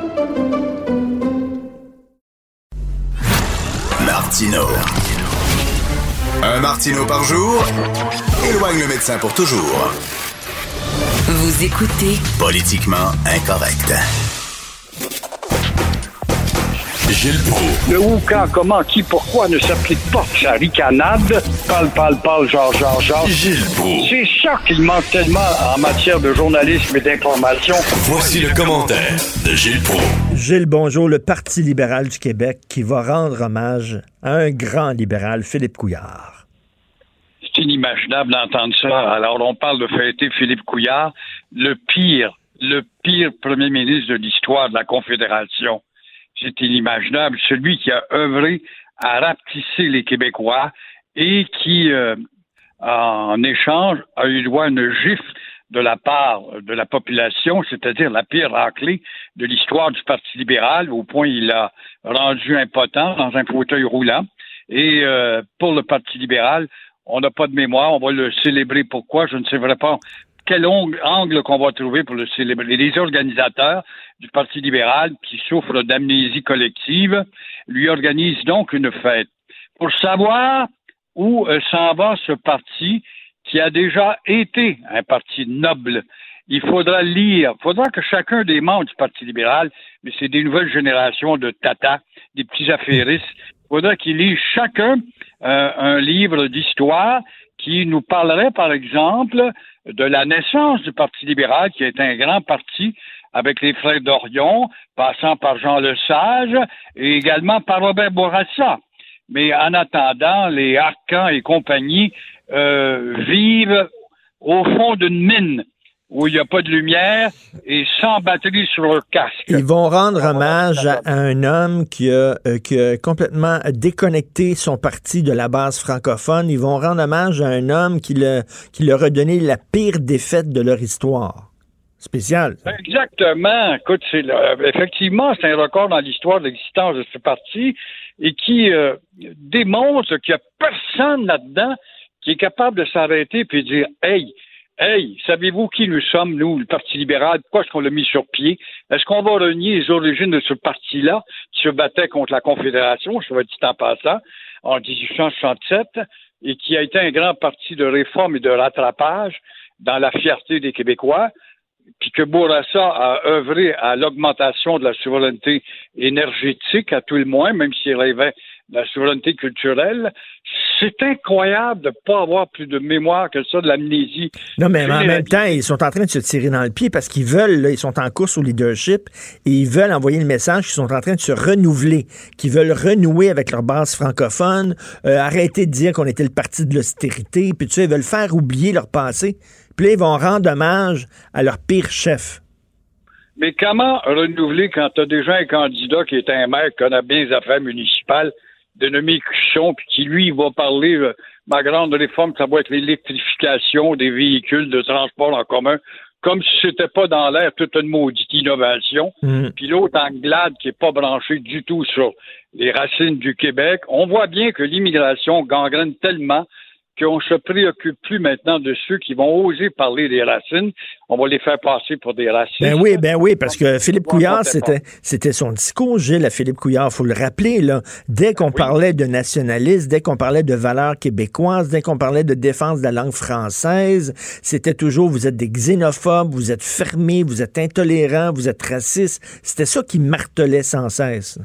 Martino. Un Martino par jour éloigne le médecin pour toujours. Vous écoutez Politiquement incorrect. Gilles Le où, quand, comment, qui, pourquoi ne s'applique pas sa ricanade? Parle, parle, parle, genre, genre, genre. Gilles C'est ça qu'il manque tellement en matière de journalisme et d'information. Voici le commentaire de Gilles Proulx. Gilles, bonjour. Le Parti libéral du Québec qui va rendre hommage à un grand libéral, Philippe Couillard. C'est inimaginable d'entendre ça. Alors, on parle de fêter Philippe Couillard, le pire, le pire premier ministre de l'histoire de la Confédération c'est inimaginable, celui qui a œuvré à rapetisser les Québécois et qui, euh, en échange, a eu droit à une gifle de la part de la population, c'est-à-dire la pire raclée de l'histoire du Parti libéral, au point il a rendu impotent dans un fauteuil roulant. Et euh, pour le Parti libéral, on n'a pas de mémoire, on va le célébrer. Pourquoi? Je ne sais vraiment pas quel angle qu'on va trouver pour le célébrer. Les organisateurs du Parti libéral, qui souffrent d'amnésie collective, lui organisent donc une fête. Pour savoir où euh, s'en va ce parti qui a déjà été un parti noble, il faudra lire, il faudra que chacun des membres du Parti libéral, mais c'est des nouvelles générations de tata, des petits affairistes, il faudra qu'ils lisent chacun euh, un livre d'histoire qui nous parlerait, par exemple, de la naissance du Parti libéral, qui est un grand parti avec les frères d'Orion, passant par Jean Lesage et également par Robert Bourassa. Mais en attendant, les Arcans et compagnie euh, vivent au fond d'une mine. Où il n'y a pas de lumière et sans batterie sur leur casque. Ils vont rendre hommage à un homme qui a, euh, qui a complètement déconnecté son parti de la base francophone. Ils vont rendre hommage à un homme qui, le, qui leur a donné la pire défaite de leur histoire. Spécial. Exactement. Écoute, c'est le- effectivement, c'est un record dans l'histoire de l'existence de ce parti et qui euh, démontre qu'il n'y a personne là-dedans qui est capable de s'arrêter puis de dire Hey, hey, savez-vous qui nous sommes, nous, le Parti libéral? Pourquoi est-ce qu'on l'a mis sur pied? Est-ce qu'on va renier les origines de ce parti-là qui se battait contre la Confédération, je vais dit en passant, en 1867, et qui a été un grand parti de réforme et de rattrapage dans la fierté des Québécois? puis que Bourassa a œuvré à l'augmentation de la souveraineté énergétique, à tout le moins, même s'il rêvait la souveraineté culturelle. C'est incroyable de ne pas avoir plus de mémoire que ça, de l'amnésie. Non, mais en même temps, ils sont en train de se tirer dans le pied parce qu'ils veulent, là, ils sont en course au leadership et ils veulent envoyer le message qu'ils sont en train de se renouveler, qu'ils veulent renouer avec leur base francophone, euh, arrêter de dire qu'on était le parti de l'austérité, puis tu sais, ils veulent faire oublier leur passé. Puis là, ils vont rendre hommage à leur pire chef. Mais comment renouveler quand tu as déjà un candidat qui est un maire qui connaît bien les affaires municipales, dénommé Cuchon, puis qui, lui, va parler, euh, ma grande réforme, ça va être l'électrification des véhicules de transport en commun, comme si c'était pas dans l'air toute une maudite innovation. Puis l'autre Anglade qui est pas branché du tout sur les racines du Québec. On voit bien que l'immigration gangrène tellement qu'on se préoccupe plus maintenant de ceux qui vont oser parler des racines. On va les faire passer pour des racistes. Ben oui, ben oui, parce que Philippe Couillard, c'était, c'était son discours, Gilles, à Philippe Couillard, faut le rappeler, là. Dès qu'on parlait de nationalisme, dès qu'on parlait de valeurs québécoises, dès qu'on parlait de défense de la langue française, c'était toujours, vous êtes des xénophobes, vous êtes fermés, vous êtes intolérants, vous êtes racistes. C'était ça qui martelait sans cesse.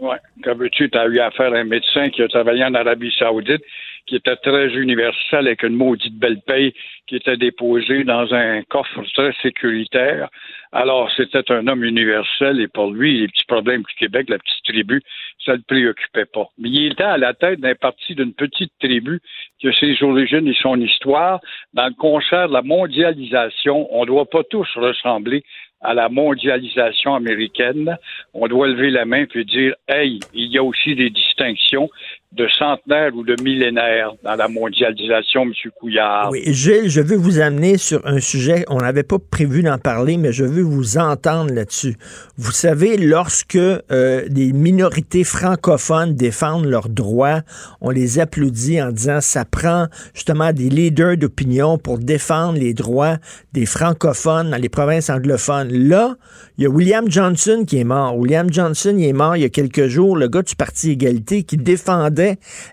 Oui. Comme veux-tu, tu as eu affaire à un médecin qui a travaillé en Arabie Saoudite, qui était très universel avec une maudite belle paye qui était déposée dans un coffre très sécuritaire. Alors, c'était un homme universel et pour lui, les petits problèmes du Québec, la petite tribu, ça le préoccupait pas. Mais il était à la tête d'un parti d'une petite tribu qui a ses origines et son histoire. Dans le concert de la mondialisation, on ne doit pas tous ressembler à la mondialisation américaine, on doit lever la main puis dire Hey, il y a aussi des distinctions de centenaires ou de millénaires dans la mondialisation, M. Couillard. Oui, Gilles, je veux vous amener sur un sujet, on n'avait pas prévu d'en parler, mais je veux vous entendre là-dessus. Vous savez, lorsque euh, des minorités francophones défendent leurs droits, on les applaudit en disant ça prend justement des leaders d'opinion pour défendre les droits des francophones dans les provinces anglophones. Là, il y a William Johnson qui est mort. William Johnson, il est mort il y a quelques jours, le gars du Parti Égalité qui défendait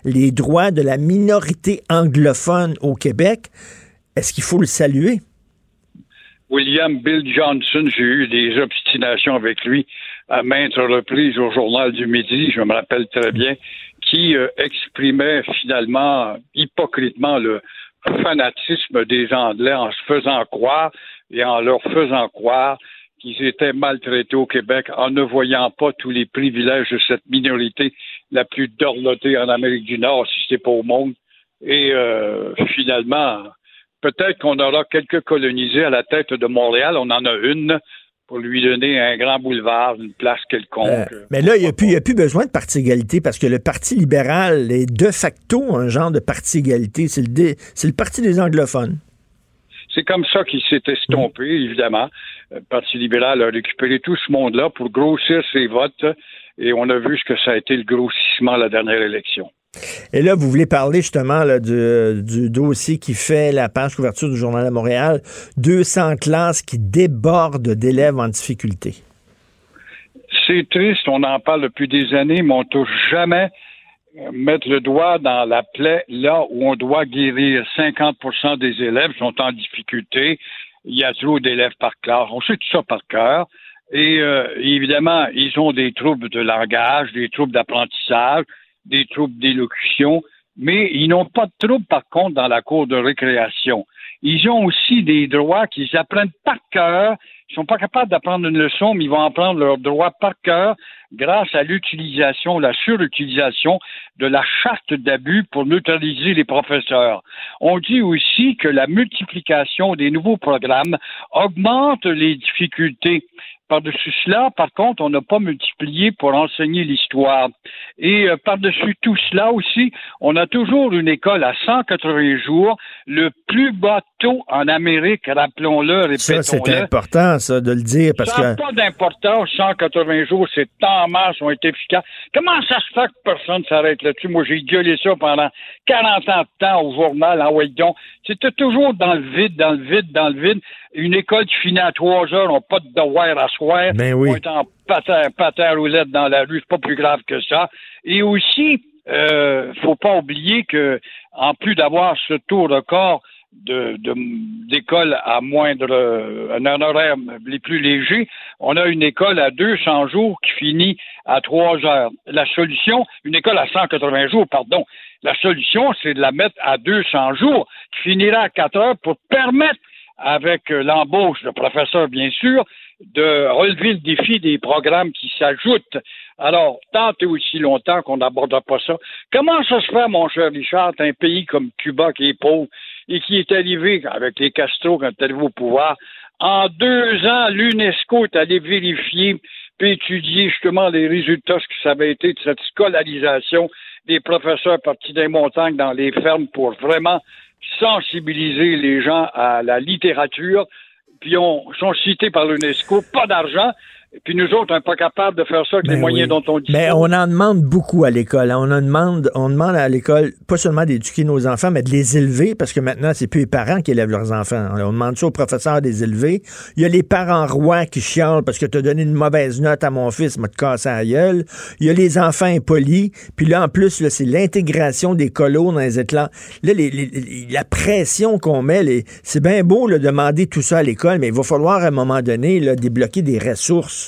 les droits de la minorité anglophone au Québec. Est-ce qu'il faut le saluer? William Bill Johnson, j'ai eu des obstinations avec lui à maintes reprises au Journal du Midi, je me rappelle très bien, qui euh, exprimait finalement hypocritement le fanatisme des Anglais en se faisant croire et en leur faisant croire qu'ils étaient maltraités au Québec en ne voyant pas tous les privilèges de cette minorité la plus dorlotée en Amérique du Nord, si c'est pas au monde. Et euh, finalement, peut-être qu'on aura quelques colonisés à la tête de Montréal. On en a une pour lui donner un grand boulevard, une place quelconque. Euh, mais là, il n'y a, plus- a besoin de parti égalité parce que le Parti libéral est de facto un genre de parti égalité. C'est le, le parti des anglophones. C'est comme ça qu'il s'est estompé, évidemment. Le Parti libéral a récupéré tout ce monde-là pour grossir ses votes et on a vu ce que ça a été le grossissement à la dernière élection. Et là, vous voulez parler justement là, du, du dossier qui fait la page couverture du Journal de Montréal. 200 classes qui débordent d'élèves en difficulté. C'est triste, on en parle depuis des années, mais on ne touche jamais euh, mettre le doigt dans la plaie là où on doit guérir. 50% des élèves sont en difficulté. Il y a trop d'élèves par classe. On sait tout ça par cœur. Et euh, évidemment, ils ont des troubles de langage, des troubles d'apprentissage, des troubles d'élocution, mais ils n'ont pas de troubles, par contre, dans la cour de récréation. Ils ont aussi des droits qu'ils apprennent par cœur Ils sont pas capables d'apprendre une leçon, mais ils vont apprendre leur droit par cœur grâce à l'utilisation, la surutilisation de la charte d'abus pour neutraliser les professeurs. On dit aussi que la multiplication des nouveaux programmes augmente les difficultés par-dessus cela, par contre, on n'a pas multiplié pour enseigner l'histoire. Et euh, par-dessus tout cela aussi, on a toujours une école à 180 jours, le plus bas taux en Amérique, rappelons-le, répétons-le. Ça, c'est important, ça, de le dire, parce ça que... n'a pas d'importance, 180 jours, c'est en masse, ont été efficaces. Comment ça se fait que personne ne s'arrête là-dessus? Moi, j'ai gueulé ça pendant 40 ans de temps au journal, en Waydon. C'était toujours dans le vide, dans le vide, dans le vide. Une école qui finit à 3 heures, n'a pas de devoir à soir. Ben oui. On est en patin, patin roulette dans la rue, c'est pas plus grave que ça. Et aussi, euh, faut pas oublier que, en plus d'avoir ce taux record de, de- d'écoles à moindre, euh, un horaire les plus légers, on a une école à 200 jours qui finit à 3 heures. La solution, une école à 180 jours, pardon. La solution, c'est de la mettre à 200 jours, qui finira à 4 heures pour permettre, avec euh, l'embauche de professeurs, bien sûr, de relever le défi des programmes qui s'ajoutent. Alors, tant et aussi longtemps qu'on n'abordera pas ça. Comment ça se fait, mon cher Richard, un pays comme Cuba qui est pauvre et qui est arrivé avec les Castro quand est arrivé au pouvoir, en deux ans, l'UNESCO est allé vérifier puis étudier justement les résultats, ce que ça avait été de cette scolarisation des professeurs partis des montagnes dans les fermes pour vraiment sensibiliser les gens à la littérature. Puis on sont cités par l'UNESCO, pas d'argent. Puis nous autres, on n'est pas capables de faire ça avec les Ben moyens oui. dont on dit. Mais on en demande beaucoup à l'école. hein. On en demande, on demande à l'école pas seulement d'éduquer nos enfants, mais de les élever, parce que maintenant, c'est plus les parents qui élèvent leurs enfants. On demande ça aux professeurs de les élever. Il y a les parents rois qui chialent parce que tu as donné une mauvaise note à mon fils, m'a te cassé la gueule. Il y a les enfants impolis. Puis là, en plus, c'est l'intégration des colos dans les éclats. Là, les- la pression qu'on met, c'est bien beau là, demander tout ça à l'école, mais il va falloir à un moment donné là, débloquer des ressources.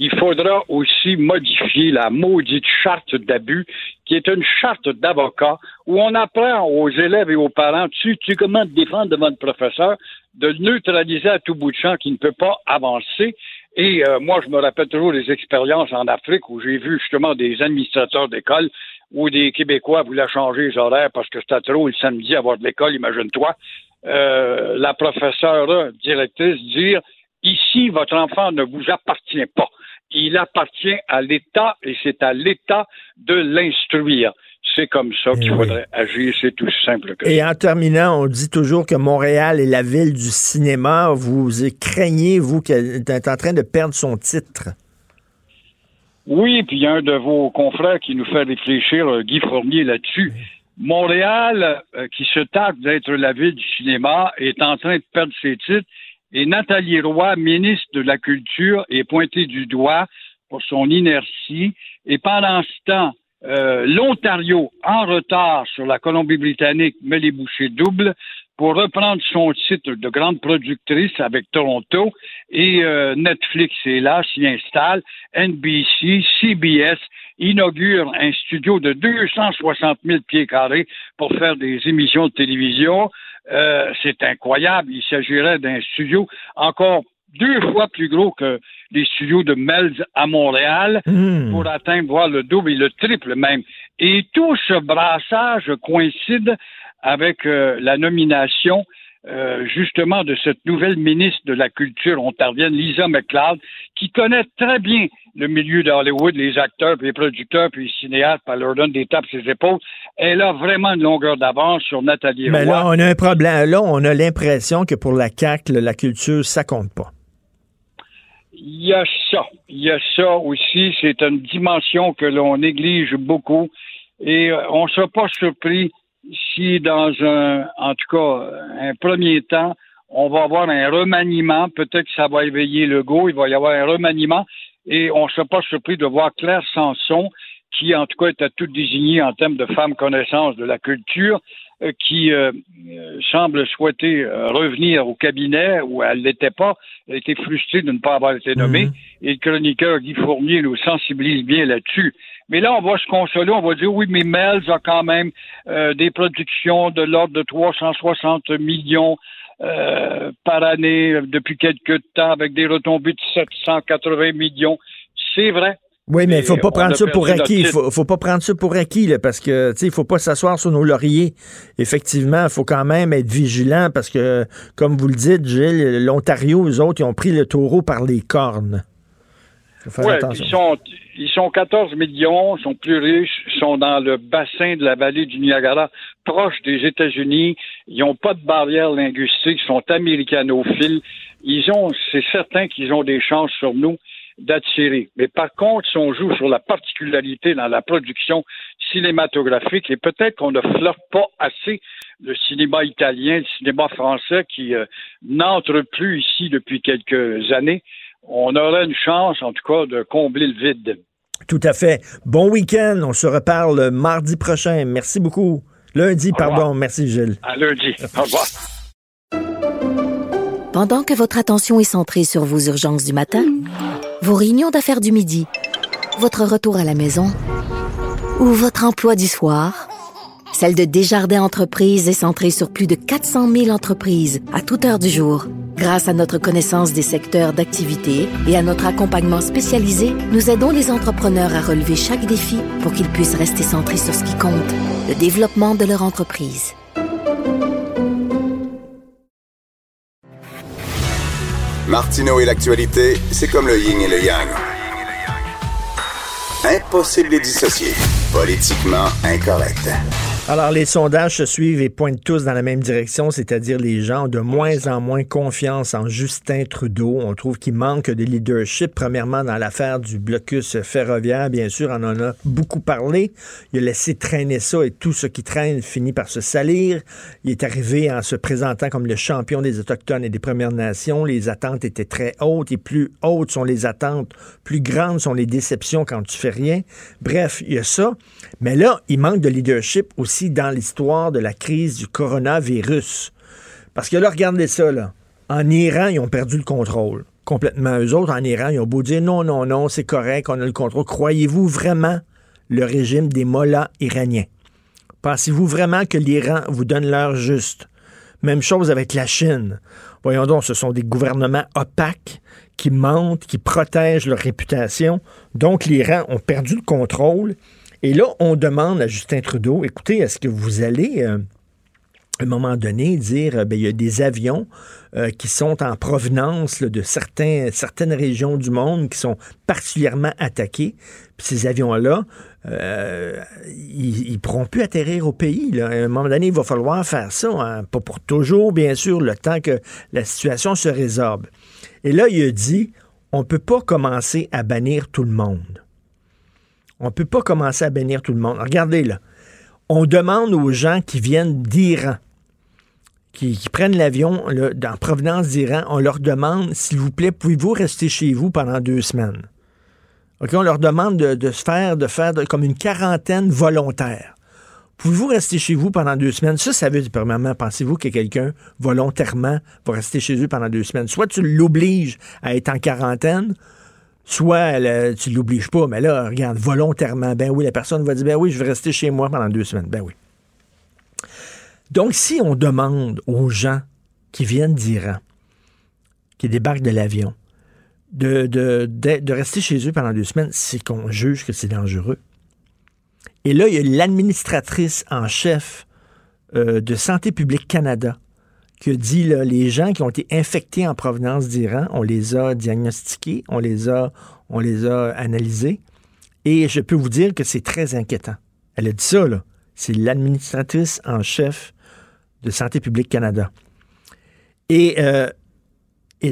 Il faudra aussi modifier la maudite charte d'abus, qui est une charte d'avocat où on apprend aux élèves et aux parents, tu, tu comment te défendre devant le professeur, de neutraliser à tout bout de champ qui ne peut pas avancer. Et euh, moi, je me rappelle toujours des expériences en Afrique où j'ai vu justement des administrateurs d'école où des Québécois voulaient changer les horaires parce que c'était trop le samedi avoir de l'école, imagine-toi. Euh, la professeure directrice dire ici, votre enfant ne vous appartient pas. Il appartient à l'État et c'est à l'État de l'instruire. C'est comme ça qu'il Eh oui. faudrait agir, c'est tout simple que Et en terminant, on dit toujours que Montréal est la ville du cinéma. Vous craignez, vous, qu'elle est en train de perdre son titre? Oui, puis il y a un de vos confrères qui nous fait réfléchir, euh, Guy Fournier, là-dessus. Montréal, euh, qui se targue d'être la ville du cinéma, est en train de perdre ses titres. Et Nathalie Roy, ministre de la Culture, est pointée du doigt pour son inertie. Et pendant ce temps, euh, l'Ontario, en retard sur la Colombie-Britannique, met les bouchées doubles pour reprendre son titre de grande productrice avec Toronto. Et euh, Netflix est là, s'y installe. NBC, CBS inaugure un studio de 260 000 pieds carrés pour faire des émissions de télévision. Euh, C'est incroyable. Il s'agirait d'un studio encore deux fois plus gros que les studios de Melz à Montréal Hmm. pour atteindre voire le double et le triple même. Et tout ce brassage coïncide avec euh, la nomination euh, justement de cette nouvelle ministre de la Culture ontarienne, Lisa McLeod, qui connaît très bien le milieu de Hollywood, les acteurs, puis les producteurs, puis les cinéastes, puis elle leur donne des tapes sur les épaules. Elle a vraiment une longueur d'avance sur Nathalie Mais là, on a un problème. Là, on a l'impression que pour la CAQ, la culture, ça compte pas. Il y a ça. Il y a ça aussi. C'est une dimension que l'on néglige beaucoup. Et euh, on ne sera pas surpris si dans un, en tout cas, un premier temps, on va avoir un remaniement. Peut-être que ça va éveiller le go. Il va y avoir un remaniement. Et on ne sera pas surpris de voir Claire Sanson, qui en tout cas était toute désignée en termes de femme connaissance de la culture, euh, qui euh, euh, semble souhaiter revenir au cabinet où elle n'était pas. Elle était frustrée de ne pas avoir été nommée. Mhm. Et le chroniqueur Guy Fournier nous sensibilise bien là-dessus. Mais là, on va se consoler, on va dire oui, mais Melz a quand même euh, des productions de l'ordre de 360 millions. euh, par année depuis quelques temps avec des retombées de 780 millions. C'est vrai. Oui, mais il faut pas prendre ça pour acquis. Faut, faut pas prendre ça pour acquis, là, parce que, tu sais, il faut pas s'asseoir sur nos lauriers. Effectivement, il faut quand même être vigilant parce que, comme vous le dites, Gilles, l'Ontario, eux autres, ils ont pris le taureau par les cornes. Ouais, ils sont, ils sont 14 millions, sont plus riches, sont dans le bassin de la vallée du Niagara, proche des États-Unis. Ils n'ont pas de barrière linguistique, ils sont américanophiles. Ils ont, c'est certain qu'ils ont des chances sur nous d'attirer. Mais par contre, si on joue sur la particularité dans la production cinématographique, et peut-être qu'on ne flirte pas assez le cinéma italien, le cinéma français qui euh, n'entre plus ici depuis quelques années, on aurait une chance, en tout cas, de combler le vide. Tout à fait. Bon week-end. On se reparle mardi prochain. Merci beaucoup. Lundi, pardon. Merci, Gilles. À lundi. Au revoir. Pendant que votre attention est centrée sur vos urgences du matin, vos réunions d'affaires du midi, votre retour à la maison ou votre emploi du soir, celle de Desjardins Entreprises est centrée sur plus de 400 000 entreprises à toute heure du jour. Grâce à notre connaissance des secteurs d'activité et à notre accompagnement spécialisé, nous aidons les entrepreneurs à relever chaque défi pour qu'ils puissent rester centrés sur ce qui compte, le développement de leur entreprise. Martineau et l'actualité, c'est comme le yin et le yang. Impossible de dissocier. Politiquement incorrect. Alors, les sondages se suivent et pointent tous dans la même direction, c'est-à-dire les gens ont de moins en moins confiance en Justin Trudeau. On trouve qu'il manque de leadership, premièrement dans l'affaire du blocus ferroviaire. Bien sûr, on en a beaucoup parlé. Il a laissé traîner ça et tout ce qui traîne finit par se salir. Il est arrivé en se présentant comme le champion des Autochtones et des Premières Nations. Les attentes étaient très hautes et plus hautes sont les attentes, plus grandes sont les déceptions quand tu fais rien. Bref, il y a ça. Mais là, il manque de leadership aussi dans l'histoire de la crise du coronavirus. Parce que là, regardez ça, là. En Iran, ils ont perdu le contrôle. Complètement. Eux autres, en Iran, ils ont beau dire non, non, non, c'est correct, on a le contrôle. Croyez-vous vraiment le régime des mollahs iraniens? Pensez-vous vraiment que l'Iran vous donne l'heure juste? Même chose avec la Chine. Voyons donc, ce sont des gouvernements opaques qui mentent, qui protègent leur réputation. Donc, l'Iran ont perdu le contrôle. Et là, on demande à Justin Trudeau, écoutez, est-ce que vous allez, euh, à un moment donné, dire, euh, ben, il y a des avions euh, qui sont en provenance de certaines régions du monde qui sont particulièrement attaquées. Puis ces avions-là, euh, ils ne pourront plus atterrir au pays. Là. À un moment donné, il va falloir faire ça. hein. Pas pour toujours, bien sûr, le temps que la situation se résorbe. Et là, il a dit, on ne peut pas commencer à bannir tout le monde. On ne peut pas commencer à bénir tout le monde. Regardez là. On demande aux gens qui viennent d'Iran, qui, prennent l'avion en provenance d'Iran, on leur demande, s'il vous plaît, pouvez-vous rester chez vous pendant deux semaines? On leur demande de, se faire, de faire comme une quarantaine volontaire. Pouvez-vous rester chez vous pendant deux semaines? Ça, ça veut dire, premièrement, pensez-vous que quelqu'un, volontairement, va rester chez eux pendant deux semaines? Soit tu l'obliges à être en quarantaine, soit là, tu l'obliges pas, mais là, regarde, volontairement, ben oui, la personne va dire, ben oui, je vais rester chez moi pendant deux semaines. Ben oui. Donc, si on demande aux gens qui viennent d'Iran, qui débarquent de l'avion, de, de, de, de rester chez eux pendant deux semaines, c'est qu'on juge que c'est dangereux. Et là, il y a l'administratrice en chef euh, de Santé publique Canada qui a dit là, les gens qui ont été infectés en provenance d'Iran, on les a diagnostiqués, on les a, analysés, et je peux vous dire que c'est très inquiétant. Elle a dit ça, là. C'est l'administratrice en chef de Santé publique Canada. Et, euh,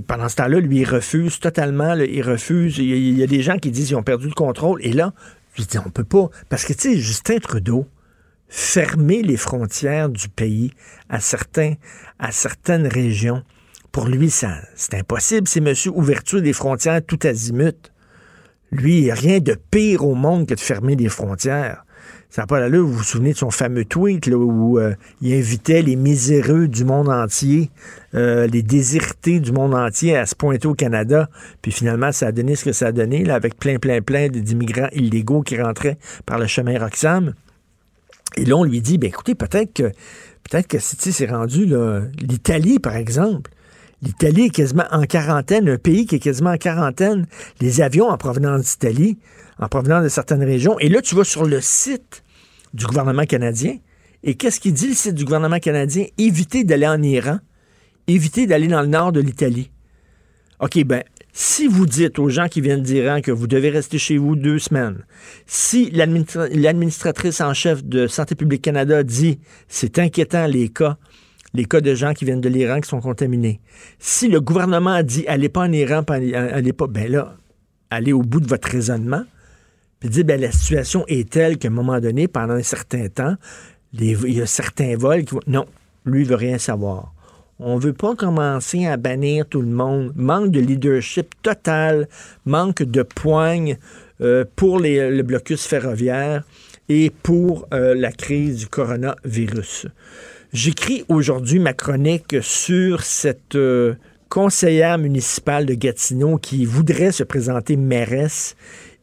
pendant ce temps-là, lui, il refuse totalement, il refuse. Il y, a, il y a des gens qui disent qu'ils ont perdu le contrôle, et là, je dis, on peut pas. Parce que, tu sais, Justin Trudeau, fermer les frontières du pays à, certains, à certaines régions, pour lui, ça, c'est impossible. C'est monsieur ouverture des frontières tout azimut. Lui, rien de pire au monde que de fermer les frontières. Ça n'a pas. Vous vous souvenez de son fameux tweet là, où euh, il invitait les miséreux du monde entier, euh, les désertés du monde entier à se pointer au Canada. Puis finalement, ça a donné ce que ça a donné, là, avec plein, plein, plein d'immigrants illégaux qui rentraient par le chemin Roxham. Et là, on lui dit, ben écoutez, peut-être que Peut-être que c'est rendu l'Italie, par exemple. L'Italie est quasiment en quarantaine, un pays qui est quasiment en quarantaine. Les avions en provenance d'Italie, en provenance de certaines régions. Et là, tu vas sur le site du gouvernement canadien. Et qu'est-ce qu'il dit, le site du gouvernement canadien? Évitez d'aller en Iran. Évitez d'aller dans le nord de l'Italie. OK, ben, si vous dites aux gens qui viennent d'Iran que vous devez rester chez vous deux semaines, si l'administratrice en chef de Santé publique Canada dit c'est inquiétant les cas, les cas de gens qui viennent de l'Iran qui sont contaminés, si le gouvernement dit allez pas en Iran, allez pas, ben là, allez au bout de votre raisonnement, puis dit ben la situation est telle qu'à un moment donné, pendant un certain temps, il y a certains vols qui vont. Non, lui, veut rien savoir. On ne veut pas commencer à bannir tout le monde. Manque de leadership total, manque de poigne euh, pour le blocus ferroviaire et pour euh, la crise du coronavirus. J'écris aujourd'hui ma chronique sur cette euh, conseillère municipale de Gatineau qui voudrait se présenter mairesse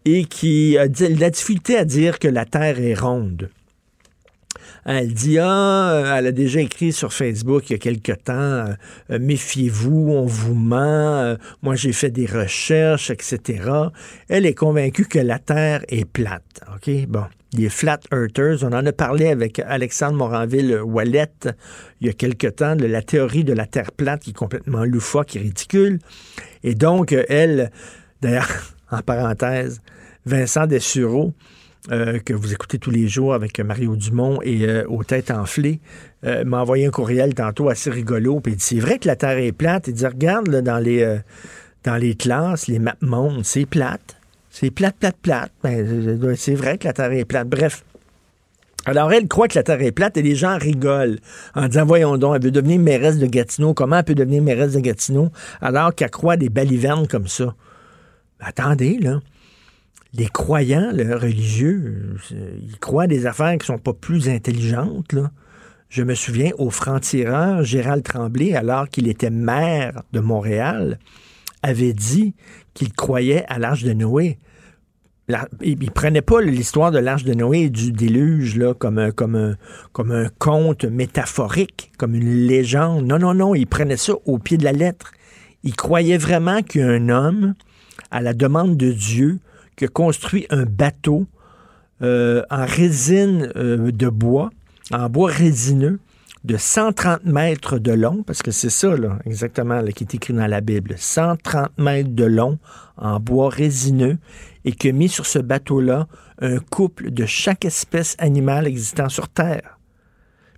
et qui a la difficulté à dire que la Terre est ronde. Elle dit Ah, euh, elle a déjà écrit sur Facebook il y a quelque temps euh, euh, Méfiez-vous, on vous ment, moi j'ai fait des recherches, etc. Elle est convaincue que la Terre est plate. OK? Bon. Les flat earthers, on en a parlé avec Alexandre Moranville-Wallet il y a quelque temps de la théorie de la Terre plate qui est complètement loufoque et ridicule. Et donc, elle, d'ailleurs, en parenthèse, Vincent Dessureau, euh, que vous écoutez tous les jours avec Mario Dumont et euh, aux têtes enflées, euh, m'a envoyé un courriel tantôt assez rigolo. Puis il dit C'est vrai que la Terre est plate. Il dit Regarde dans, les, dans les classes, les maps mondes, c'est plate. C'est plate, plate, plate. Ben, c'est vrai que la Terre est plate. Bref. Alors, elle croit que la Terre est plate et les gens rigolent en disant Voyons donc, elle veut devenir mairesse de Gatineau. Comment elle peut devenir mairesse de Gatineau alors qu'elle croit des balivernes comme ça? Attendez, là les croyants les religieux, euh, ils croient des affaires qui sont pas plus intelligentes. Je me souviens au franc-tireur, Gérald Tremblay, alors qu'il était maire de Montréal, avait dit qu'il croyait à l'Arche de Noé. il, ne prenait pas l'histoire de l'Arche de Noé et du déluge là, comme, un, comme, comme un conte métaphorique, comme une légende. Non, non, non, il prenait ça au pied de la lettre. Il croyait vraiment qu'un homme, à la demande de Dieu, qui a construit un bateau euh, en résine euh, de bois, en bois résineux, de 130 mètres de long, parce que c'est ça, exactement, qui est écrit dans la Bible. 130 mètres de long, en bois résineux, et qui a mis sur ce bateau-là un couple de chaque espèce animale existant sur Terre.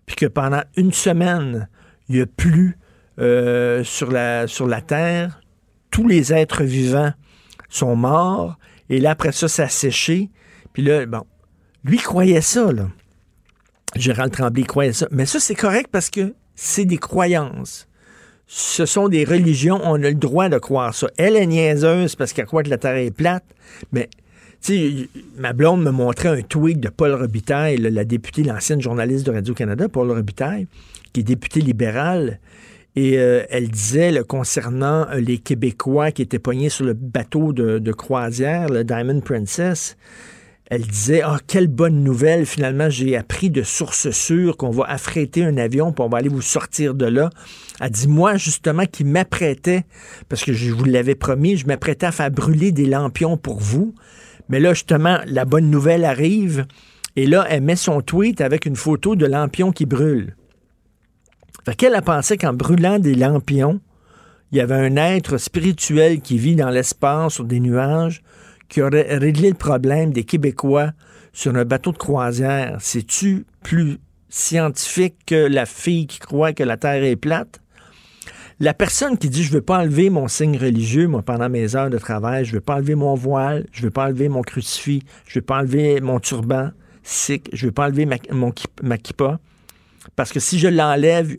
Puis que pendant une semaine, il n'y a plus euh, sur la Terre, tous les êtres vivants sont morts et là, après ça, ça a séché. Puis là, bon, lui croyait ça, là. Gérald Tremblay croyait ça. Mais ça, c'est correct parce que c'est des croyances. Ce sont des religions, on a le droit de croire ça. Elle est niaiseuse parce qu'elle croit que la Terre est plate, mais tu sais, ma blonde me montrait un tweet de Paul Robitaille, la députée, l'ancienne journaliste de Radio-Canada, Paul Robitaille, qui est député libéral. Et euh, elle disait concernant euh, les Québécois qui étaient poignés sur le bateau de, croisière, le Diamond Princess, elle disait Ah, quelle bonne nouvelle, finalement, j'ai appris de sources sûres qu'on va affréter un avion, pour on va aller vous sortir de là. Elle dit Moi, justement, qui m'apprêtais, parce que je vous l'avais promis, je m'apprêtais à faire brûler des lampions pour vous. Mais là, justement, la bonne nouvelle arrive. Et là, elle met son tweet avec une photo de lampion qui brûle. Fait qu'elle a pensé qu'en brûlant des lampions, il y avait un être spirituel qui vit dans l'espace sur des nuages qui aurait réglé le problème des Québécois sur un bateau de croisière. C'est-tu plus scientifique que la fille qui croit que la Terre est plate? La personne qui dit je veux pas enlever mon signe religieux, moi, pendant mes heures de travail, je veux pas enlever mon voile, je veux pas enlever mon crucifix, je veux pas enlever mon turban sikh, je veux pas enlever ma, mon, ma kippa, parce que si je l'enlève,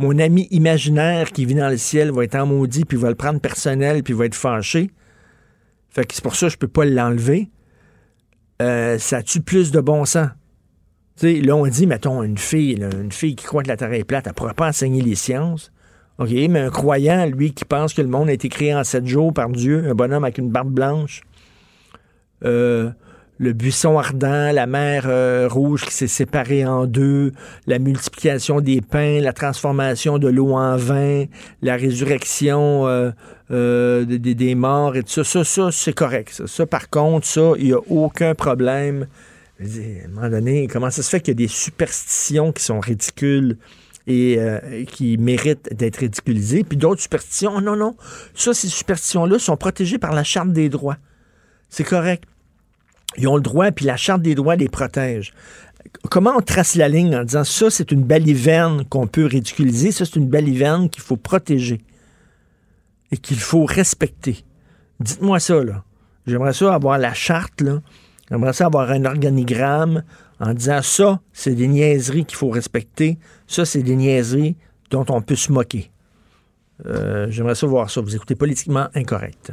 mon ami imaginaire qui vit dans le ciel va être en maudit, puis va le prendre personnel, puis va être fâché. Fait que c'est pour ça que je peux pas l'enlever. Euh, ça tue plus de bon sens. sais, là, on dit, mettons, une fille, une fille qui croit que la Terre est plate, elle ne pourra pas enseigner les sciences. OK, mais un croyant, lui, qui pense que le monde a été créé en sept jours par Dieu, un bonhomme avec une barbe blanche, euh, le buisson ardent, la mer euh, rouge qui s'est séparée en deux, la multiplication des pains, la transformation de l'eau en vin, la résurrection euh, euh, des, morts et tout ça. Ça, ça, c'est correct. Ça. Par contre, ça, il n'y a aucun problème. Je veux à un moment donné, comment ça se fait qu'il y a des superstitions qui sont ridicules et qui méritent d'être ridiculisées, puis d'autres superstitions, non, non. Ça, ces superstitions-là sont protégées par la Charte des droits. C'est correct. Ils ont le droit, puis la Charte des droits les protège. Comment on trace la ligne en disant ça, c'est une baliverne qu'on peut ridiculiser, ça, c'est une baliverne qu'il faut protéger et qu'il faut respecter? Dites-moi ça, là. J'aimerais ça avoir la charte, là. J'aimerais ça avoir un organigramme en disant ça, c'est des niaiseries qu'il faut respecter. Ça, c'est des niaiseries dont on peut se moquer. Euh, J'aimerais ça voir ça. Vous écoutez politiquement incorrect.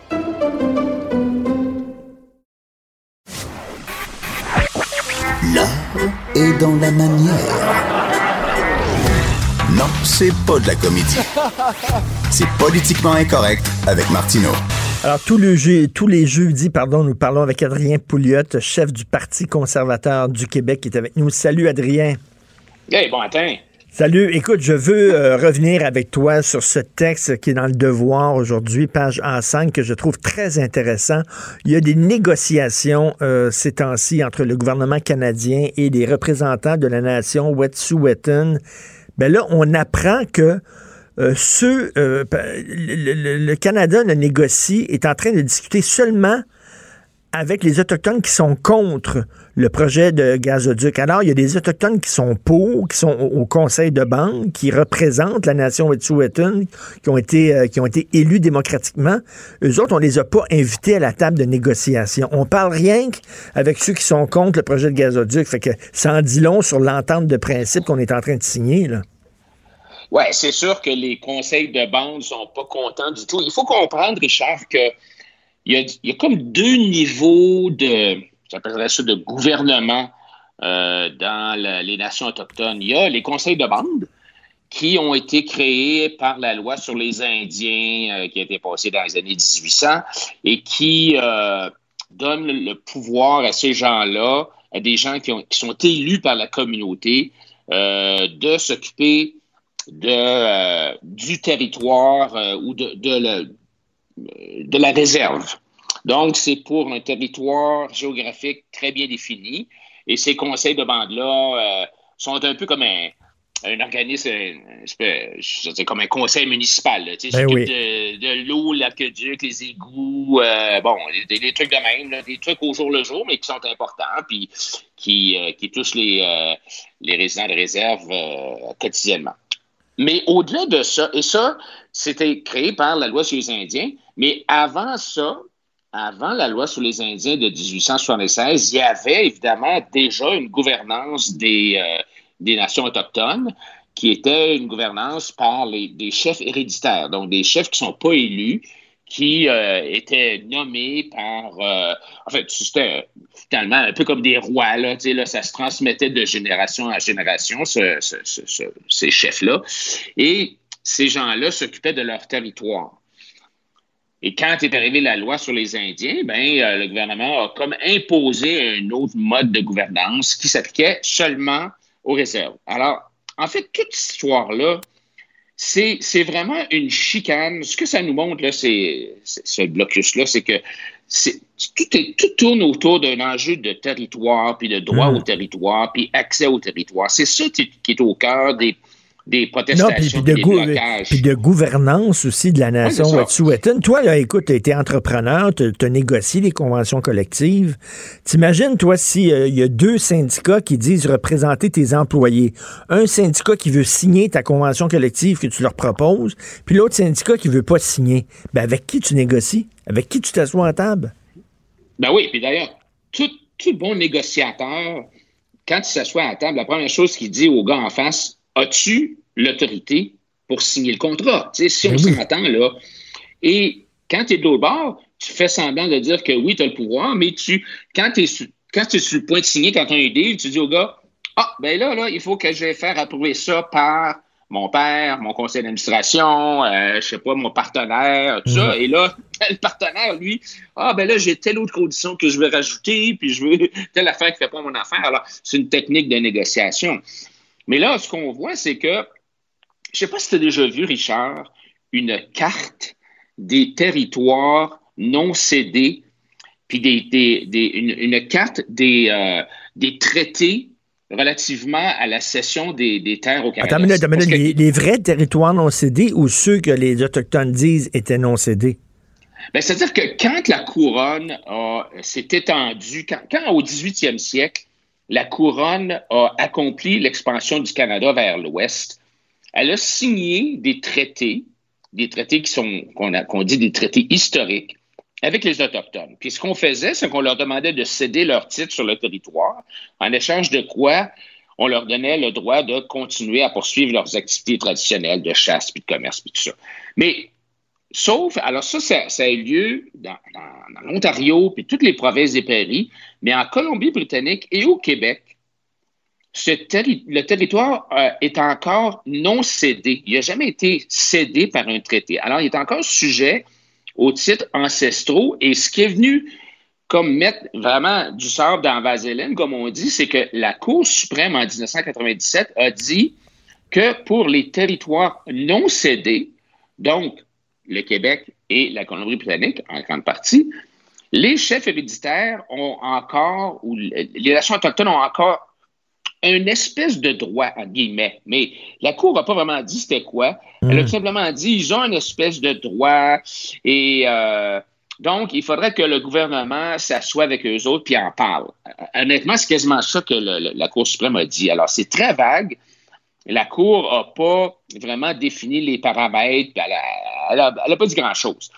L'art est dans la manière. Non, c'est pas de la comédie. C'est politiquement incorrect avec Martineau. Alors, tous les, jeux, tous les jeudis, pardon, nous parlons avec Adrien Pouliot, chef du Parti conservateur du Québec, qui est avec nous. Salut, Adrien. Hey, bon matin. Salut. Écoute, je veux euh, revenir avec toi sur ce texte qui est dans le Devoir aujourd'hui, page A5, que je trouve très intéressant. Il y a des négociations euh, ces temps-ci entre le gouvernement canadien et les représentants de la nation Wet'suwet'en. Ben là, on apprend que euh, euh, le, le- le Canada ne négocie, est en train de discuter seulement avec les Autochtones qui sont contre le projet de gazoduc. Alors, il y a des Autochtones qui sont pour, qui sont au, conseil de banque, qui représentent la nation Wet'suwet'en, qui ont été euh, qui ont été élus démocratiquement. Eux autres, on les a pas invités à la table de négociation. On parle rien avec ceux qui sont contre le projet de gazoduc. Fait que ça en dit long sur l'entente de principe qu'on est en train de signer, là. Ouais, c'est sûr que les conseils de bande sont pas contents du tout. Il faut comprendre, Richard, que il y a, comme deux niveaux de, j'appellerais ça de gouvernement euh, dans les nations autochtones. Il y a les conseils de bande qui ont été créés par la loi sur les Indiens euh, qui a été passée dans les années 1800 et qui euh, donnent le, pouvoir à ces gens-là, à des gens qui, ont- qui sont élus par la communauté, euh, de s'occuper de, du territoire ou de, de, de la réserve. Donc, c'est pour un territoire géographique très bien défini. Et ces conseils de bande-là euh, sont un peu comme un, un organisme, un espèce- je veux dire, comme un conseil municipal. là, tu sais, Ben oui. de, de l'eau, l'aqueduc, les égouts, euh, bon, des, des trucs de même, là, des trucs au jour le jour, mais qui sont importants, puis qui, euh, qui touchent les, les résidents de réserve quotidiennement. Mais au-delà de ça, et ça, c'était créé par la loi sur les Indiens, mais avant ça, avant la loi sur les Indiens de 1876, il y avait évidemment déjà une gouvernance des, euh, des nations autochtones qui était une gouvernance par des chefs héréditaires, donc des chefs qui ne sont pas élus, qui euh, étaient nommés par... euh, en fait, c'était finalement un peu comme des rois, là, là, ça se transmettait de génération en génération, ce- ce- ce- ce- ces chefs-là. Et ces gens-là s'occupaient de leur territoire. Et quand est arrivée la loi sur les Indiens, ben, euh, le gouvernement a comme imposé un autre mode de gouvernance qui s'appliquait seulement aux réserves. Alors, en fait, toute cette histoire-là, c'est vraiment une chicane. Ce que ça nous montre, là, c'est ce blocus-là, c'est que tout, est- tout tourne autour d'un enjeu de territoire, puis de droit Mm. au territoire, puis accès au territoire. C'est ça qui qui est au cœur des, des Non, protestations, puis puis de, des blocages. puis de gouvernance aussi de la nation ça. Wet'suwet'en. Toi, là, écoute, tu été entrepreneur, tu as négocié les conventions collectives. T'imagines, toi, s'il y a deux syndicats qui disent représenter tes employés. Un syndicat qui veut signer ta convention collective que tu leur proposes, puis l'autre syndicat qui veut pas signer. Ben, avec qui tu négocies? Avec qui tu t'assois à table? Ben oui, puis d'ailleurs, tout- tout bon négociateur, quand il s'assoit à table, la première chose qu'il dit au gars en face, as-tu l'autorité pour signer le contrat? Tu sais, si on oui. s'entend là. Et quand tu es de l'autre bord, tu fais semblant de dire que oui, tu as le pouvoir, mais tu, quand tu es, sur- es le point de signer, quand tu as un deal, tu dis au gars, ah, ben là, là, il faut que je vais faire approuver ça par mon père, mon conseil d'administration, euh, je sais pas, mon partenaire, tout ça. Et là, le partenaire, lui, ah, ben là, j'ai telle autre condition que je veux rajouter, puis je veux telle affaire qui fait pas mon affaire. Alors, c'est une technique de négociation. Mais là, ce qu'on voit, c'est que, je sais pas si tu as déjà vu, Richard, une carte des territoires non cédés, puis des, des- des- une, une carte des, euh, des traités relativement à la cession des, des terres au Canada. Attends minute, minute. que- Les, les vrais territoires non cédés ou ceux que les Autochtones disent étaient non cédés? Ben, C'est-à-dire que quand la couronne s'est étendue, quand, quand au 18e siècle, la couronne a accompli l'expansion du Canada vers l'ouest, elle a signé des traités, des traités qui sont, qu'on dit des traités historiques, avec les Autochtones. Puis ce qu'on faisait, c'est qu'on leur demandait de céder leurs titres sur le territoire, en échange de quoi on leur donnait le droit de continuer à poursuivre leurs activités traditionnelles de chasse, puis de commerce, puis tout ça. Mais Sauf, alors ça, ça, a eu lieu dans, l'Ontario, puis toutes les provinces des prairies, mais en Colombie-Britannique et au Québec, le territoire euh, est encore non cédé. Il n'a jamais été cédé par un traité. Alors, il est encore sujet aux titres ancestraux. Et ce qui est venu comme mettre vraiment du sable dans vaseline, comme on dit, c'est que la Cour suprême en 1997 a dit que pour les territoires non cédés, donc le Québec et la Colombie-Britannique en grande partie, les chefs héréditaires ont encore, ou les nations autochtones ont encore un espèce de droit, en guillemets. Mais la Cour n'a pas vraiment dit c'était quoi. Elle a tout simplement dit ils ont une espèce de droit et euh, donc il faudrait que le gouvernement s'assoie avec eux autres puis en parle. Honnêtement, c'est quasiment ça que le- le- la Cour suprême a dit. Alors, c'est très vague. La Cour n'a pas vraiment défini les paramètres, elle n'a pas dit grand-chose.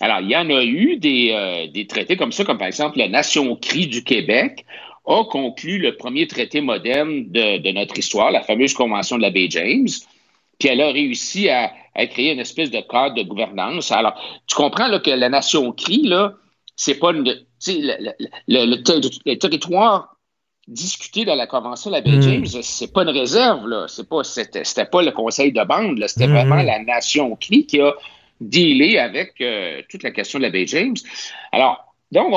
Alors, il y en a eu des, euh, traités comme ça, comme par exemple la Nation Cri du Québec a conclu le premier traité moderne de, notre histoire, la fameuse Convention de la baie James, puis elle a réussi à, créer une espèce de cadre de gouvernance. Alors, tu comprends là, que la Nation Cri, là, c'est pas une. Le, le- le- le territoire discuté dans la Convention de la baie Mm. James, c'est pas une réserve, là. C'est pas, c'était, c'était pas le conseil de bande, là. C'était vraiment la Nation qui a dealé avec euh, toute la question de la baie James. Alors, donc,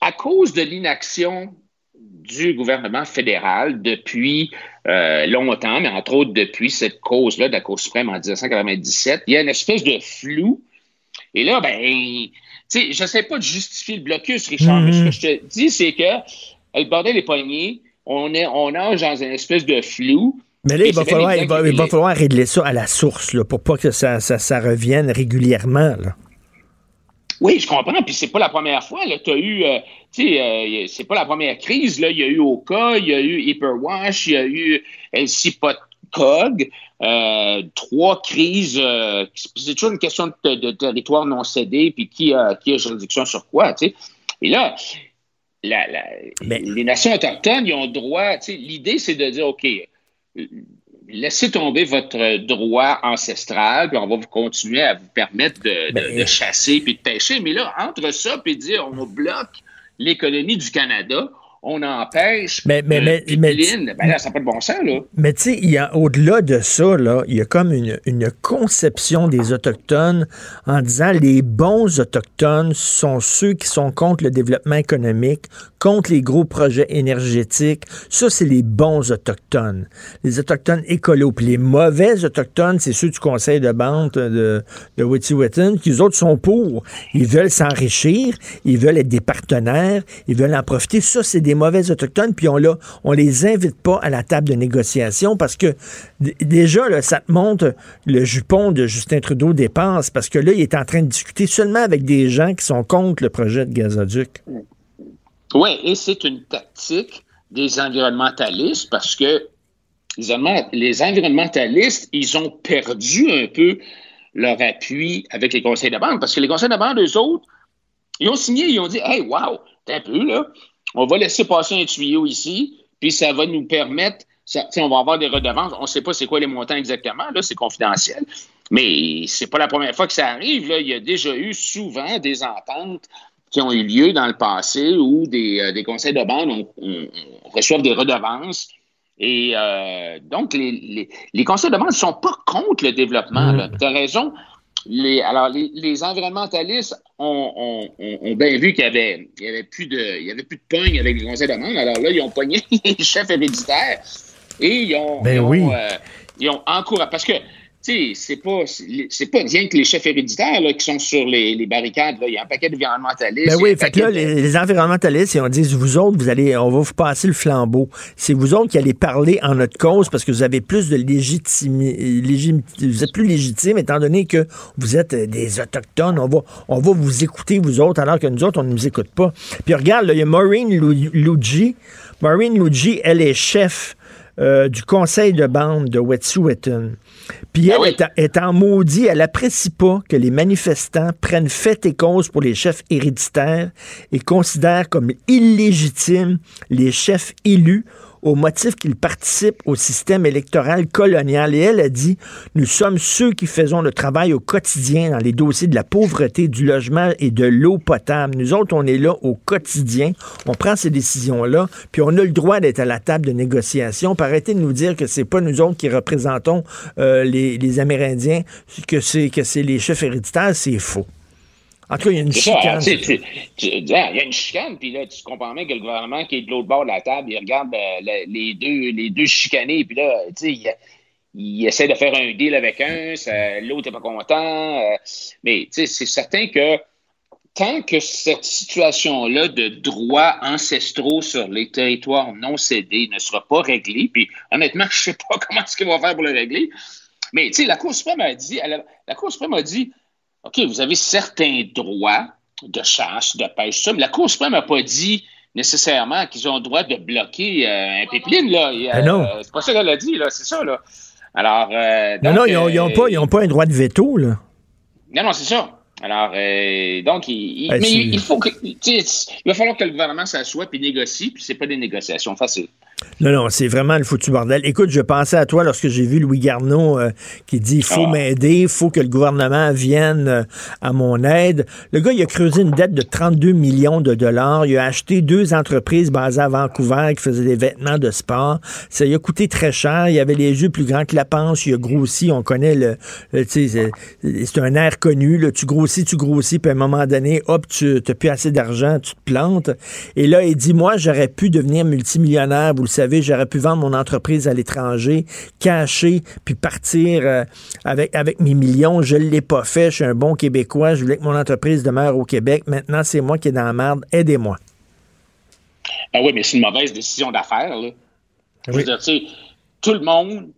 à cause de l'inaction du gouvernement fédéral depuis euh, longtemps, mais entre autres depuis cette cause-là de la Cour suprême en 1997, il y a une espèce de flou. Et là, ben, tu sais, je ne sais pas de justifier le blocus, Richard, mais ce que je te dis, c'est que le bordel est pogné, on, est, on nage dans une espèce de flou. Mais là, il va, falloir, il, va, il falloir régler ça à la source là, pour pas que ça, ça, ça revienne régulièrement. Là. Oui, je comprends. Puis c'est pas la première fois. Tu as eu, euh, tu sais, euh, c'est pas la première crise. Là. Il y a eu Oka, il y a eu Hyperwash, il y a eu LCPOT-COG. Euh, trois crises. c'est toujours une question de, de territoire non cédé, puis qui a, qui a juridiction sur quoi, tu sais. Et là, la- la- les nations autochtones, ils ont droit, tu sais, l'idée, c'est de dire, OK, laissez tomber votre droit ancestral, puis on va vous continuer à vous permettre de, de- de chasser puis de pêcher. Mais là, entre ça, puis dire on bloque l'économie du Canada, on empêche Mais- mais- mais- pipeline, ben là, ça n'a pas de bon sens, là. Mais tu sais, au-delà de ça, là, il y a comme une, une conception des Autochtones en disant les bons Autochtones sont ceux qui sont contre le développement économique, contre les gros projets énergétiques. Ça, c'est les bons Autochtones. Les Autochtones écolos. Puis les mauvais Autochtones, c'est ceux du conseil de bande de, de Wet'suwet'en, qui eux autres sont pour. Ils veulent s'enrichir, ils veulent être des partenaires, ils veulent en profiter. Ça, c'est des mauvais Autochtones, puis on, les invite pas à la table de négociation parce que déjà, ça te montre le jupon de Justin Trudeau dépasse parce que là, il est en train de discuter seulement avec des gens qui sont contre le projet de gazoduc. Oui, et c'est une tactique des environnementalistes parce que les environnementalistes, ils ont perdu un peu leur appui avec les conseils de bande parce que les conseils de bande, eux autres, ils ont signé, ils ont dit Hey, wow, t'es un peu là. On va laisser passer un tuyau ici, puis ça va nous permettre, ça, on va avoir des redevances. On ne sait pas c'est quoi les montants exactement, là, c'est confidentiel. Mais c'est pas la première fois que ça arrive. Là. Il y a déjà eu souvent des ententes qui ont eu lieu dans le passé où des, euh, des conseils de bande reçoivent des redevances. Et euh, donc, les, les, les, conseils de bande ne sont pas contre le développement. Mm. Tu as raison. Les, alors, les, les environnementalistes ont, ont, ont, bien vu qu'il n'y avait, il y avait, plus de, il y avait plus de pogne avec les conseils de bande. Alors là, ils ont pogné les chefs héréditaires et ils ont, ben ils ont, oui. euh, ils ont encouragé. Parce que c'est pas, c'est pas rien que les chefs héréditaires là, qui sont sur les, les barricades. Là. Il y a un paquet d'environnementalistes. Ben oui, fait que là, de- les, les environnementalistes, ils ont dit, vous autres, vous allez, on va vous passer le flambeau. C'est vous autres qui allez parler en notre cause parce que vous avez plus de légitimité, vous êtes plus légitime étant donné que vous êtes euh, des autochtones. On va, on va vous écouter, vous autres, alors que nous autres, on ne nous écoute pas. Puis regarde, là, il y a Maureen Lu- Luigi. Maureen Luigi, elle est chef euh, du conseil de bande de Wet'suwet'en. Puis elle est, en- est en maudit, elle apprécie pas que les manifestants prennent fait et cause pour les chefs héréditaires et considèrent comme illégitimes les chefs élus au motif qu'ils participent au système électoral colonial. Et elle a dit, nous sommes ceux qui faisons le travail au quotidien dans les dossiers de la pauvreté, du logement et de l'eau potable. Nous autres, on est là au quotidien, on prend ces décisions-là, puis on a le droit d'être à la table de négociation. Puis arrêtez de nous dire que c'est pas nous autres qui représentons euh, les, les Amérindiens, que c'est que c'est les chefs héréditaires, c'est faux. En tout cas, il y a une ça, chicane. tu tu- ah, Il y a une chicane, puis là, tu comprends bien que le gouvernement qui est de l'autre bord de la table, il regarde euh, le- les, deux, les deux chicanés, puis là, tu sais, il, il essaie de faire un deal avec un, l'autre n'est pas content. euh, mais tu sais, c'est certain que tant que cette situation-là de droits ancestraux sur les territoires non cédés ne sera pas réglée, puis honnêtement, je ne sais pas comment est-ce qu'ils vont faire pour le régler, mais tu sais, la Cour suprême a dit, elle a- la Cour suprême a dit, OK, vous avez certains droits de chasse, de pêche, ça, mais la Cour suprême n'a pas dit nécessairement qu'ils ont le droit de bloquer euh, un pipeline, là. Ben non. c'est pas ça qu'elle a dit, là, c'est ça, là. Alors, euh, Non, donc, non, ils n'ont euh, pas, ils ont pas un droit de veto, là. non, non, c'est ça. Alors, euh, donc, il, il- Ben, mais il, il faut que, il va falloir que le gouvernement s'assoie puis négocie, puis c'est pas des négociations faciles. Non, non, c'est vraiment le foutu bordel. Écoute, je pensais à toi lorsque j'ai vu Louis Garneau euh, qui dit il faut Ah. m'aider, il faut que le gouvernement vienne euh, à mon aide. Le gars, il a creusé une dette de 32 millions de dollars. Il a acheté deux entreprises basées à Vancouver qui faisaient des vêtements de sport. Ça lui a coûté très cher. Il avait les yeux plus grands que la panse. Il a grossi. On connaît le. c'est- c'est un air connu. Là. Tu grossis, tu grossis, puis à un moment donné, hop, tu n'as plus assez d'argent, tu te plantes. Et là, il dit Moi, j'aurais pu devenir multimillionnaire. Vous le savez, j'aurais pu vendre mon entreprise à l'étranger, cacher, puis partir euh, avec, avec mes millions. Je ne l'ai pas fait. Je suis un bon Québécois. Je voulais que mon entreprise demeure au Québec. Maintenant, c'est moi qui est dans la merde. Aidez-moi. Ah oui, mais c'est une mauvaise décision d'affaires, là. Je veux dire, tu sais, tout le monde,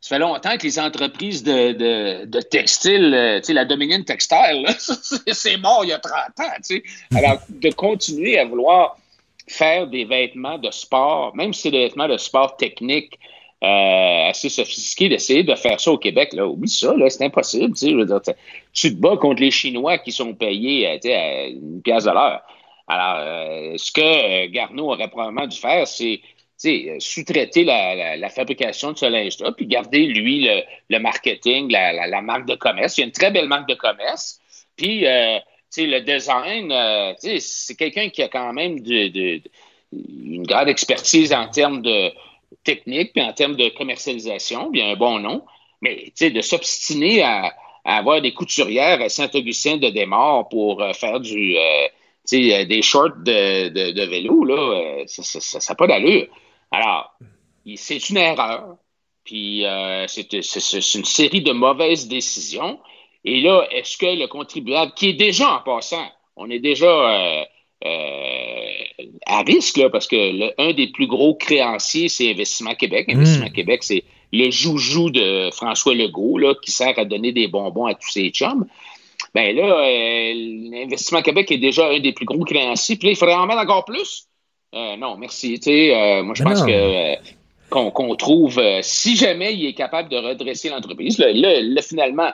ça fait longtemps que les entreprises de, de, de textile, euh, la Dominion Textile, c'est- mort il y a 30 ans. Alors, de continuer à vouloir faire des vêtements de sport, même si c'est des vêtements de sport techniques euh, assez sophistiqués, d'essayer de faire ça au Québec, là, oublie ça, là, c'est impossible, tu te bats contre les Chinois qui sont payés, euh, à une pièce de l'heure. Alors, euh, ce que Garneau aurait probablement dû faire, c'est sous-traiter la, fabrication de ce linge-là, puis garder, lui, le, marketing, la, marque de commerce. Il y a une très belle marque de commerce. Puis, sais, le design, euh, c'est quelqu'un qui a quand même une grande expertise en termes de technique, puis en termes de commercialisation, a un bon nom. Mais, de s'obstiner à, à avoir des couturières à Saint-Augustin de Desmaures pour euh, faire du... euh, euh, des shorts de, de- de vélo, là, euh, ça n'a pas d'allure. Alors, c'est une erreur, puis euh, c'est une série de mauvaises décisions. Et là, est-ce que le contribuable, qui est déjà en passant, on est déjà euh, euh, à risque, là, parce que le- un des plus gros créanciers, c'est Investissement Québec. Investissement Québec, c'est le joujou de François Legault, là, qui sert à donner des bonbons à tous ses chums. Ben là, euh, l'Investissement Québec est déjà un des plus gros créanciers. Puis là, il faudrait en mettre encore plus. Euh, non, merci. Tu sais, euh, moi, je Ben pense que euh, qu'on qu'on trouve, euh, si jamais il est capable de redresser l'entreprise, là, là, là, finalement,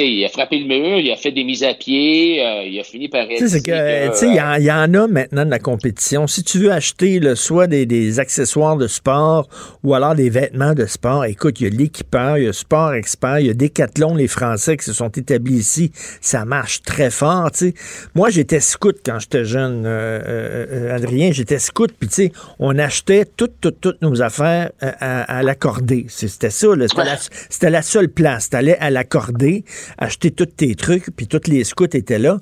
sais, il a frappé le mur, il a fait des mises à pied, euh, il a fini par sais, c'est que, tu sais, il y, en- il y en a maintenant de la compétition. Si tu veux acheter là, soit des, des accessoires de sport ou alors des vêtements de sport, écoute, il y a l'équipeur, il y a Sport Expert, il y a Decathlon, les Français qui se sont établis ici. Ça marche très fort, tu sais. Moi, j'étais scout quand j'étais jeune, euh, euh, Adrien, j'étais scout, puis tu sais, on achetait toutes, toutes, toutes nos affaires euh, à, à l'accordé. C'était ça, là. C'était la, c'était la seule place. T'allais à l'accordé, acheter tous tes trucs, puis tous les scouts étaient là.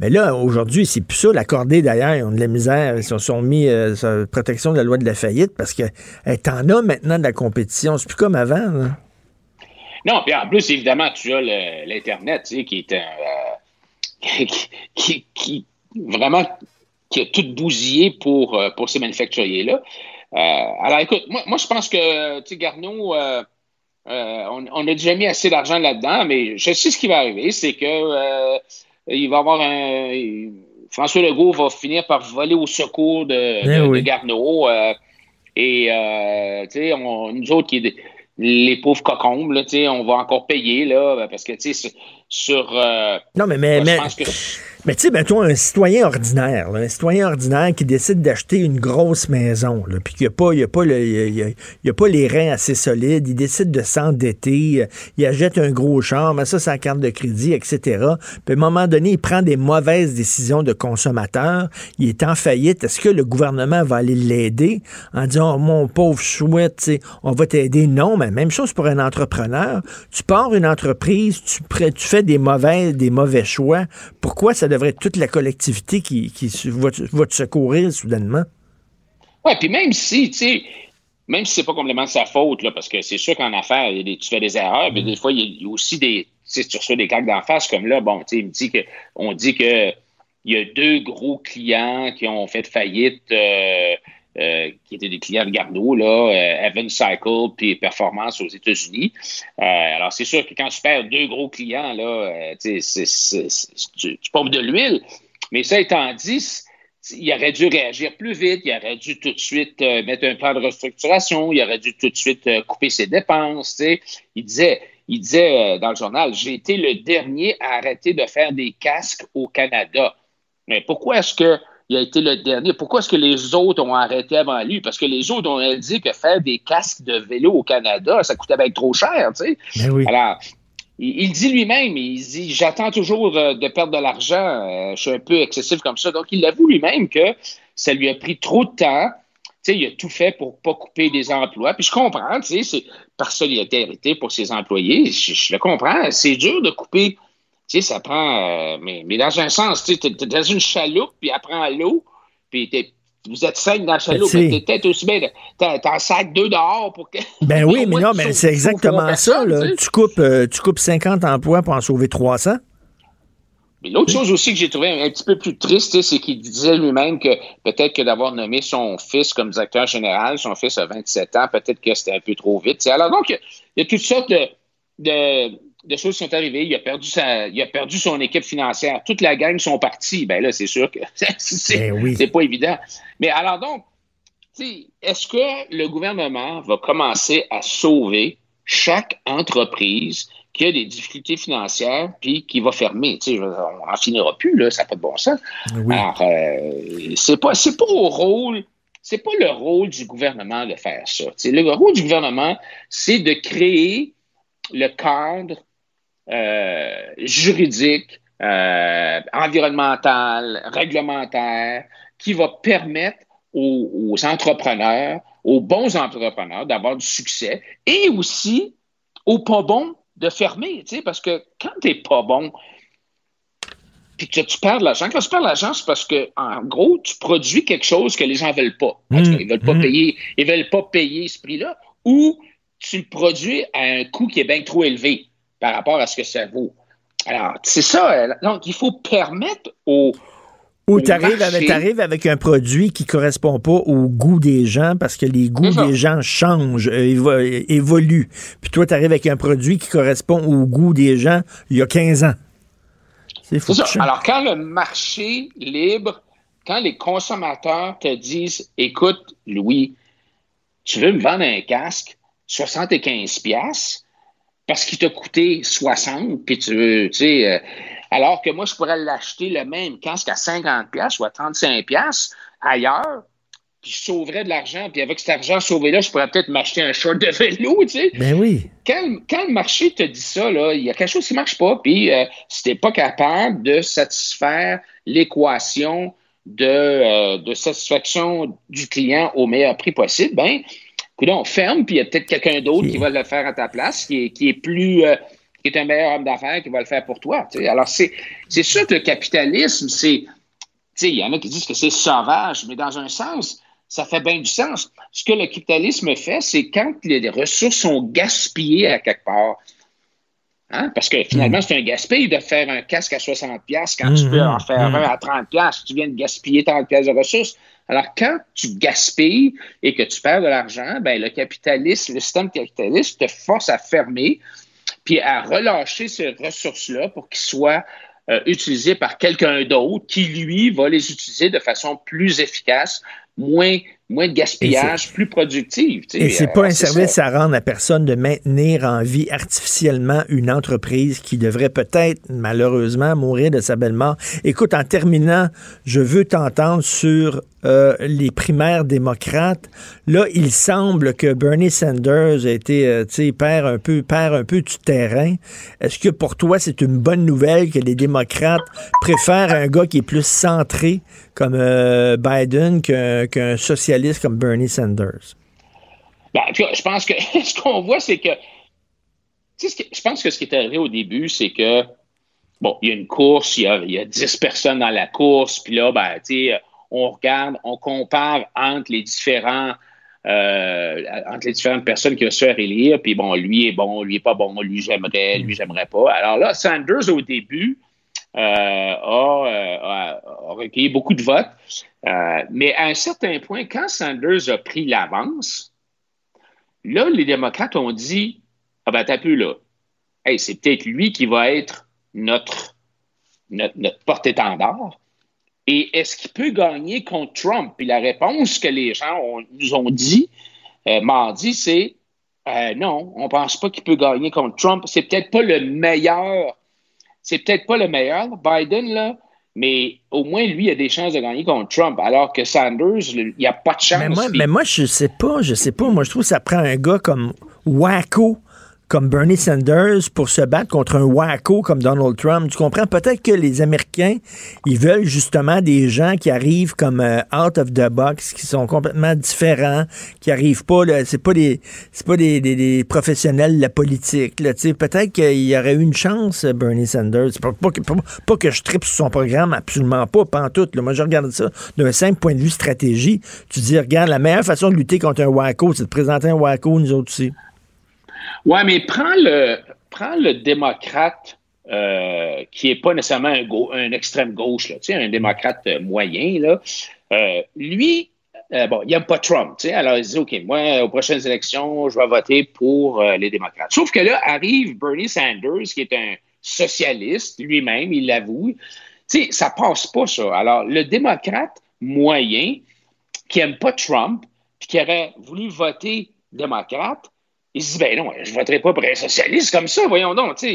Mais là, aujourd'hui, c'est plus ça. L'accordé, d'ailleurs, ils ont de la misère. Ils se sont mis euh, sur la protection de la loi de la faillite parce que hey, t'en as maintenant de la compétition. C'est plus comme avant. Non, puis en plus, évidemment, tu as l'Internet, qui est un. euh, qui, vraiment qui a tout bousillé pour, euh, pour ces manufacturiers-là. Alors, écoute, moi, moi, je pense que, tu Garneau, euh, on on a déjà mis assez d'argent là-dedans, mais je sais ce qui va arriver, c'est que euh, il va y avoir un. François Legault va finir par voler au secours de, Eh de- oui. de Garneau. euh, et, tu sais, on- nous autres, qui, les pauvres cocombes, là, on va encore payer, là, parce que, tu sais, sur. Non, mais, mais, moi, je mais, pense que- mais tu sais, ben, toi, un citoyen ordinaire, là, un citoyen ordinaire qui décide d'acheter une grosse maison, puis qu'il n'y a, a, a- a- pas les reins assez solides, il décide de s'endetter, euh, il achète un gros char, mais ça, la carte de crédit, etc. Puis à un moment donné, il prend des mauvaises décisions de consommateur, il est en faillite. Est-ce que le gouvernement va aller l'aider en disant, oh, mon pauvre chouette, on va t'aider? Non, mais même chose pour un entrepreneur. Tu pars une entreprise, tu, tu fais des mauvais, des mauvais choix. Pourquoi ça devrait être toute la collectivité qui, va, te- secourir soudainement? Ouais, puis même si, tu sais, même si c'est pas complètement de sa faute, là, parce que c'est sûr qu'en affaires, tu fais des erreurs, mais des fois, il y a- aussi des. Tu sais, tu reçois des claques d'en face, comme là, bon, tu sais, il me dit que. On dit que il y a deux gros clients qui ont fait faillite, euh, euh, qui étaient des clients de Garneau, là, euh, Evans Cycle puis Performance aux États-Unis. Euh, alors, c'est sûr que quand tu perds deux gros clients, là, euh, tu tu, pompes de l'huile. Mais ça étant dit, il aurait dû réagir plus vite, il aurait dû tout de suite euh, mettre un plan de restructuration, il aurait dû tout de suite couper ses dépenses. tu sais. Il disait, il disait dans le journal, j'ai été le dernier à arrêter de faire des casques au Canada. Mais pourquoi est-ce que il a été le dernier? Pourquoi est-ce que les autres ont arrêté avant lui? Parce que les autres ont dit que faire des casques de vélo au Canada, ça coûtait bien trop cher, tu sais. Ben oui. Alors, il, dit lui-même, il dit J'attends toujours euh, de perdre de l'argent, euh, je suis un peu excessif comme ça. Donc, il l'avoue lui-même que ça lui a pris trop de temps. Tu sais, il a tout fait pour pas couper des emplois. Puis je comprends, tu sais, c'est par solidarité pour ses employés. Je, je le comprends. C'est dur de couper. Tu sais, ça prend. euh, mais, mais dans un sens, tu t'es dans une chaloupe, puis elle prend l'eau, puis t'es- vous êtes cinq dans la chaloupe, tu sais. mais t'es peut-être aussi bien. T'en sac deux dehors pour que. Ben oui, mais non, mais c'est exactement ça. Là. tu coupes, euh, tu coupes 50 emplois pour en sauver 300. Mais l'autre chose aussi que j'ai trouvé un, un petit peu plus triste, c'est qu'il disait lui-même que peut-être que d'avoir nommé son fils comme directeur général, son fils a 27 ans, peut-être que c'était un peu trop vite. Alors donc, il y a- il y a toutes sortes de, de, de choses qui sont arrivées. Il a, perdu sa, il a perdu son équipe financière. Toute la gang sont partis. Ben là, c'est sûr que c'est Ben oui. pas évident. Mais alors donc, est-ce que le gouvernement va commencer à sauver chaque entreprise qui a des difficultés financières puis qui va fermer? On n'en finira plus, là, ça n'a pas de bon sens. Oui. Alors, euh, c'est pas, c'est pas au rôle, c'est pas le rôle du gouvernement de faire ça. Le rôle du gouvernement, c'est de créer le cadre juridique, euh, environnemental, réglementaire, qui va permettre aux, aux entrepreneurs, aux bons entrepreneurs d'avoir du succès et aussi aux pas bons de fermer, tu parce que quand t'es pas bon, puis que tu perds de l'argent, quand tu perds de l'argent, c'est parce que, en gros, tu produis quelque chose que les gens veulent pas. Cas, ils veulent pas Mm. payer, ils veulent pas payer ce prix-là, ou tu le produis à un coût qui est bien trop élevé par rapport à ce que ça vaut. Alors, c'est ça. euh, Donc, il faut permettre aux, Ou tu arrives avec, un produit qui correspond pas au goût des gens parce que les goûts des gens changent, euh, évo- euh, évoluent. Puis toi, tu arrives avec un produit qui correspond au goût des gens il y a 15 ans. C'est fou. Ça. Alors, quand le marché libre, quand les consommateurs te disent Écoute, Louis, tu veux me vendre un casque 75$, piastres, parce qu'il t'a coûté 60, puis tu veux, tu sais, euh, alors que moi, je pourrais l'acheter le même casque à 50 pièces ou à 35 pièces ailleurs, puis je sauverais de l'argent, puis avec cet argent sauvé-là, je pourrais peut-être m'acheter un short de vélo, tu sais. Ben oui. Quand, quand le marché te dit ça, là, il y a quelque chose qui ne marche pas, puis euh, si tu n'es pas capable de satisfaire l'équation de, euh, de satisfaction du client au meilleur prix possible, ben, écoute, on ferme, puis il y a peut-être quelqu'un d'autre qui va le faire à ta place, qui est, qui est plus... euh, qui est un meilleur homme d'affaires qui va le faire pour toi. tu sais. Alors, c'est c'est sûr que le capitalisme, c'est. Tu sais, il y en a qui disent que c'est sauvage, mais dans un sens, ça fait bien du sens. Ce que le capitalisme fait, c'est quand les ressources sont gaspillées à quelque part. Hein? Parce que finalement, c'est un gaspille de faire un casque à 60$ piastres quand tu peux en faire un à 30$. piastres. Tu viens de gaspiller 30$ piastres de ressources. Alors, quand tu gaspilles et que tu perds de l'argent, ben, le capitalisme, le système capitaliste te force à fermer puis à relâcher ces ressources-là pour qu'ils soient euh, utilisées par quelqu'un d'autre qui, lui, va les utiliser de façon plus efficace, moins, moins de gaspillage, plus productive. tu sais. Et c'est Euh, pas un service ça. à rendre à personne de maintenir en vie artificiellement une entreprise qui devrait peut-être, malheureusement, mourir de sa belle mort. Écoute, en terminant, je veux t'entendre sur euh, les primaires démocrates. Là, il semble que Bernie Sanders a été, euh, tu sais, perd un peu, perd un peu du terrain. Est-ce que pour toi, c'est une bonne nouvelle que les démocrates préfèrent un gars qui est plus centré comme euh, Biden qu'un qu'un comme Bernie Sanders? Ben, je pense que ce qu'on voit, c'est que, je pense que ce qui est arrivé au début, c'est que, bon, il y a une course, il y a, il y a 10 personnes dans la course, puis là, ben, tu sais, on regarde, on compare entre les différents, euh, entre les différentes personnes qui vont se faire élire, puis bon, lui est bon, lui est pas bon, lui j'aimerais, lui j'aimerais pas. Alors là, Sanders, au début, a, euh, a- recueilli beaucoup de votes, Euh, mais à un certain point, quand Sanders a pris l'avance, Là, les démocrates ont dit Ah ben, t'as plus là. Hey, c'est peut-être lui qui va être notre, notre, porte-étendard. Et est-ce qu'il peut gagner contre Trump? Puis la réponse que les gens nous ont dit euh, mardi, c'est euh, non, on pense pas qu'il peut gagner contre Trump. C'est peut-être pas le meilleur. C'est peut-être pas le meilleur, Biden, là, mais au moins, lui, il a des chances de gagner contre Trump, alors que Sanders, il n'y a pas de chance. Mais moi, mais moi, je sais pas, je sais pas. Moi, je trouve que ça prend un gars comme Wacko, comme Bernie Sanders, pour se battre contre un Wacko comme Donald Trump. Tu comprends? Peut-être que les Américains, ils veulent justement des gens qui arrivent comme euh, out of the box, qui sont complètement différents, qui arrivent pas, c'est pas des, c'est pas des, professionnels de la politique. Peut-être qu'il y aurait eu une chance, Bernie Sanders. Pas, pas que- pas- pas que je tripe sur son programme, absolument pas, pas en tout. Là. Moi, je regarde ça d'un simple point de vue stratégie. Tu dis, regarde, la meilleure façon de lutter contre un Wacko, c'est de présenter un Wacko, nous autres aussi. Ouais, mais prends le, le démocrate euh, qui n'est pas nécessairement un, un extrême gauche, là, un démocrate euh, moyen. Là. Euh, lui, bon, il n'aime pas Trump. Alors, il dit OK, moi, aux prochaines élections, je vais voter pour les démocrates. Sauf que là, arrive Bernie Sanders, qui est un socialiste lui-même, il l'avoue. Sais, ça passe pas, ça. Alors, le démocrate moyen qui n'aime pas Trump, puis qui aurait voulu voter démocrate, il se dit, ben non, je ne voterai pas pour un socialiste comme ça, voyons donc, ça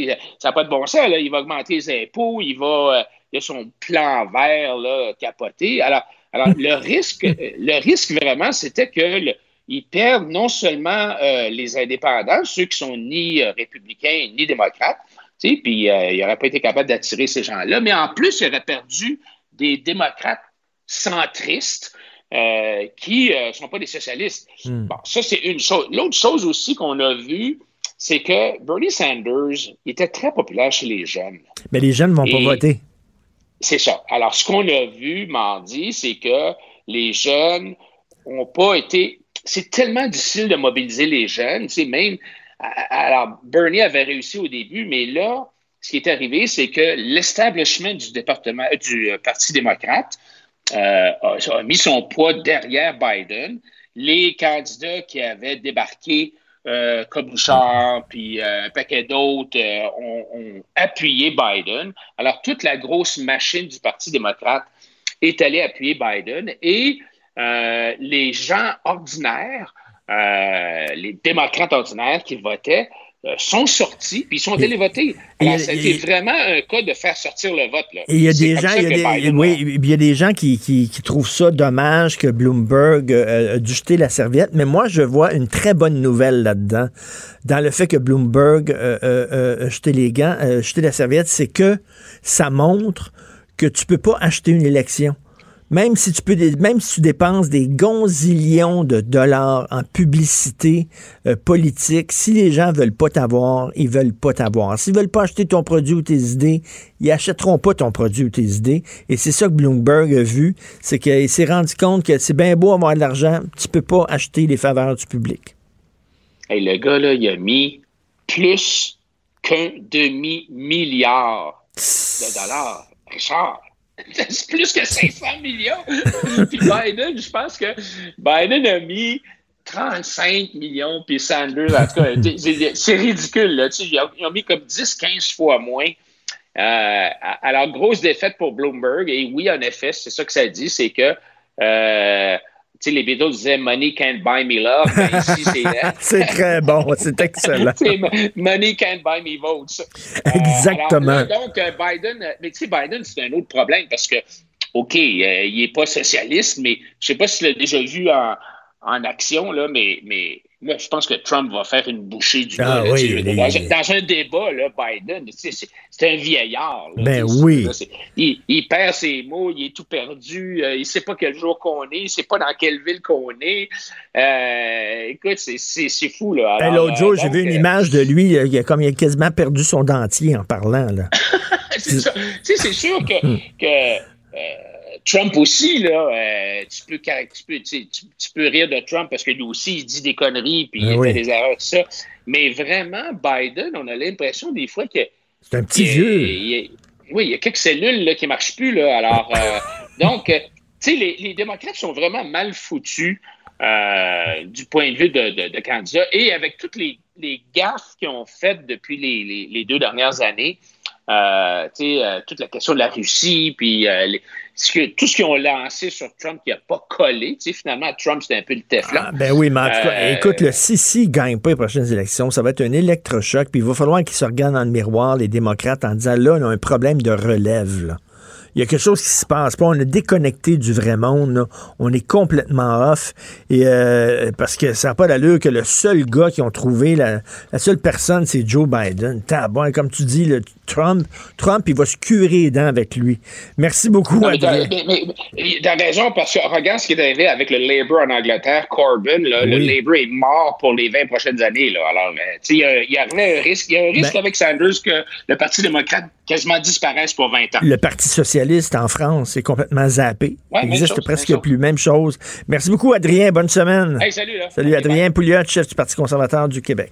n'a pas de bon sens, là. il va augmenter les impôts, il va, euh, il a son plan vert, là, capoté. Alors, alors le risque, euh, le risque vraiment, c'était que le- ils perdent non seulement euh, les indépendants, ceux qui sont ni républicains ni démocrates, puis euh, il n'aurait pas été capable d'attirer ces gens-là, mais en plus, il aurait perdu des démocrates centristes euh, qui ne sont pas des socialistes. Bon, ça, c'est une chose. L'autre chose aussi qu'on a vue, c'est que Bernie Sanders était très populaire chez les jeunes. Mais les jeunes ne vont pas voter. C'est ça. Alors, ce qu'on a vu mardi, c'est que les jeunes ont pas été. C'est tellement difficile de mobiliser les jeunes. Tu sais, même. Alors, Bernie avait réussi au début, mais là, ce qui est arrivé, c'est que l'establishment du département du euh, Parti démocrate euh, a, mis son poids derrière Biden. Les candidats qui avaient débarqué, euh, comme puis euh, un paquet d'autres, euh, ont, ont appuyé Biden. Alors, toute la grosse machine du Parti démocrate est allée appuyer Biden et euh, les gens ordinaires, euh, les démocrates ordinaires qui votaient, sont sortis, puis ils sont allés voter. Alors, c'était vraiment un cas de faire sortir le vote. Là. Il y a des gens, il y a des, oui, il y a des gens qui, qui, qui, trouvent ça dommage que Bloomberg euh, a dû jeter la serviette, mais moi, je vois une très bonne nouvelle là-dedans, dans le fait que Bloomberg euh, a jeté les gants, jeté la serviette, c'est que ça montre que tu peux pas acheter une élection. Même si tu peux, même dépenses des gonzillions de dollars en publicité euh, politique, si les gens veulent pas t'avoir, ils veulent pas t'avoir. S'ils veulent pas acheter ton produit ou tes idées, ils achèteront pas ton produit ou tes idées. Et c'est ça que Bloomberg a vu, c'est qu'il s'est rendu compte que c'est bien beau avoir de l'argent, tu peux pas acheter les faveurs du public. Hey, le gars là, il a mis plus qu'un demi milliard de dollars. Richard. C'est plus que 500 millions. puis Biden, je pense que Biden a mis 35 millions, puis Sanders, en tout cas, c'est ridicule. Là. ils, ont, mis comme 10-15 fois moins. Euh, alors, grosse défaite pour Bloomberg. Et oui, en effet, c'est ça que ça dit, c'est que euh, sais, les Beatles disaient Money can't buy me love. Ben, c'est très bon, c'est excellent. money can't buy me votes. Euh, Exactement. donc, euh, Biden, euh, mais tu sais, Biden, c'est un autre problème parce que, OK, il n'est pas socialiste, mais je ne sais pas si tu l'as déjà vu en, en action, là, mais, mais Là, je pense que Trump va faire une bouchée du ah, dans, un débat, là, Biden, c'est un vieillard. ben oui. il, perd ses mots, il est tout perdu, euh, il ne sait pas quel jour qu'on est, il ne sait pas dans quelle ville qu'on est. Euh, écoute, c'est fou. Ben, l'autre jour, j'ai vu une euh, image de lui, il a, comme il a quasiment perdu son dentier en parlant. c'est sûr que, que Trump aussi, là, euh, tu, peux, tu, peux, tu, peux, rire de Trump parce que lui aussi, il dit des conneries puis il ben fait des erreurs, tout ça. Mais vraiment, Biden, on a l'impression des fois que. C'est un petit vieux. oui, il y a quelques cellules là, qui ne marchent plus. Là, alors, euh, donc, euh, tu sais, les, les, démocrates sont vraiment mal foutus du point de vue de, de, candidats et avec toutes les, les gaffes qu'ils ont faites depuis les, les, deux dernières années. Euh, euh, toute la question de la Russie, puis euh, tout ce qu'ils ont lancé sur Trump qui n'a pas collé. Finalement, Trump, c'était un peu le teflon. Ah, ben oui, mais en tout cas, écoute, le Sisi ne gagne pas les prochaines élections. Ça va être un électrochoc, puis il va falloir qu'ils se regardent dans le miroir, les démocrates, en disant là, on a un problème de relève. Là il y a quelque chose qui se passe pas. On est déconnecté du vrai monde. On est complètement off. Et euh, parce que ça n'a pas d'allure que le seul gars qui ont trouvé, la, seule personne, c'est Joe Biden. Bon, comme tu dis, le Trump, Trump, il va se curer les dents avec lui. Merci beaucoup, non, Adrien. Mais, t'as raison, parce que regarde ce qui est arrivé avec le Labour en Angleterre, Corbyn. Le Labour est mort pour les 20 prochaines années. Là. Alors, euh, il y, a, il y a un risque. Il y a un risque ben avec Sanders que le Parti démocrate quasiment disparaisse pour 20 ans. Le Parti socialiste en France est complètement zappé. Il n'existe presque plus. Même chose. Merci beaucoup, Adrien. Bonne semaine. salut. Salut, Adrien Pouliot, chef du Parti conservateur du Québec.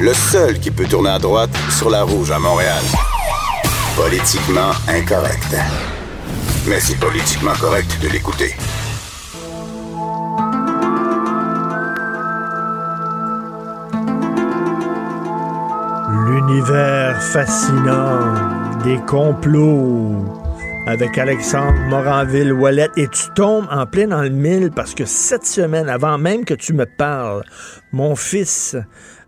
Le seul qui peut tourner à droite sur la rouge à Montréal. Politiquement incorrect mais c'est politiquement correct de l'écouter. L'univers fascinant des complots avec Alexandre Moranville-Wallet et tu tombes en plein dans le mille parce que cette semaine, avant même que tu me parles, mon fils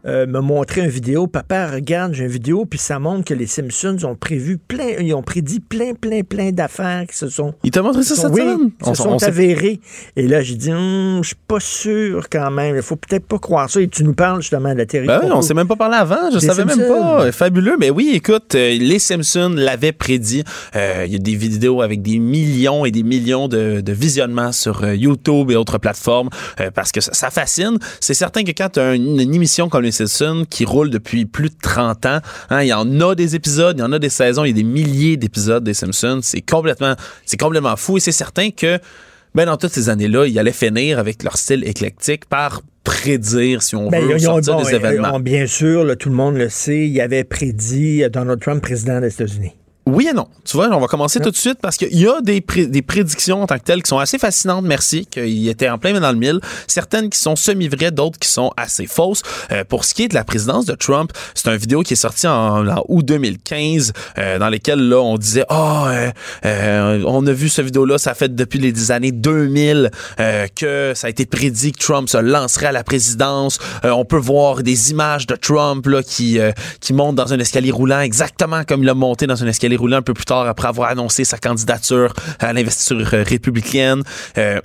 euh, me montrer une vidéo. Papa, regarde, j'ai une vidéo, puis ça montre que les Simpsons ont prévu plein, ils ont prédit plein, plein, plein d'affaires qui se sont. Il t'a montré ça cette oui, semaine? se sont avérées. Et là, j'ai dit, hum, je suis pas sûr quand même. Il faut peut-être pas croire ça. Et tu nous parles justement de la théorie. Ben on s'est même pas parlé avant. Je savais même pas. Fabuleux. Mais oui, écoute, euh, les Simpsons l'avaient prédit. Euh, il y a des vidéos avec des millions et des millions de, visionnements sur YouTube et autres plateformes parce que ça, fascine. C'est certain que quand tu as une, émission comme les Simpsons qui roule depuis plus de 30 ans. Hein, il y en a des épisodes, il y en a des saisons, il y a des milliers d'épisodes des Simpsons. C'est complètement, c'est complètement fou et c'est certain que ben, dans toutes ces années-là, ils allaient finir avec leur style éclectique par prédire, si on Ben, veut, ils ont- sortir bon, des événements. ont- bien sûr, là, tout le monde le sait, il avait prédit Donald Trump président des États-Unis. Oui et non. Tu vois, on va commencer tout de suite parce qu'il y a des, pré- des prédictions en tant que telles qui sont assez fascinantes, merci, qu'il était en plein dans le mille. Certaines qui sont semi-vraies, d'autres qui sont assez fausses. Euh, pour ce qui est de la présidence de Trump, c'est une vidéo qui est sortie en, en août 2015 euh, dans lesquelles là, on disait « Ah, euh, euh, on a vu ce vidéo-là, ça fait depuis les années 2000 euh, que ça a été prédit que Trump se lancerait à la présidence. Euh, on peut voir des images de Trump là, qui, euh, qui monte dans un escalier roulant exactement comme il a monté dans un escalier roulant un peu plus tard après avoir annoncé sa candidature à l'investiture euh, républicaine. Euh,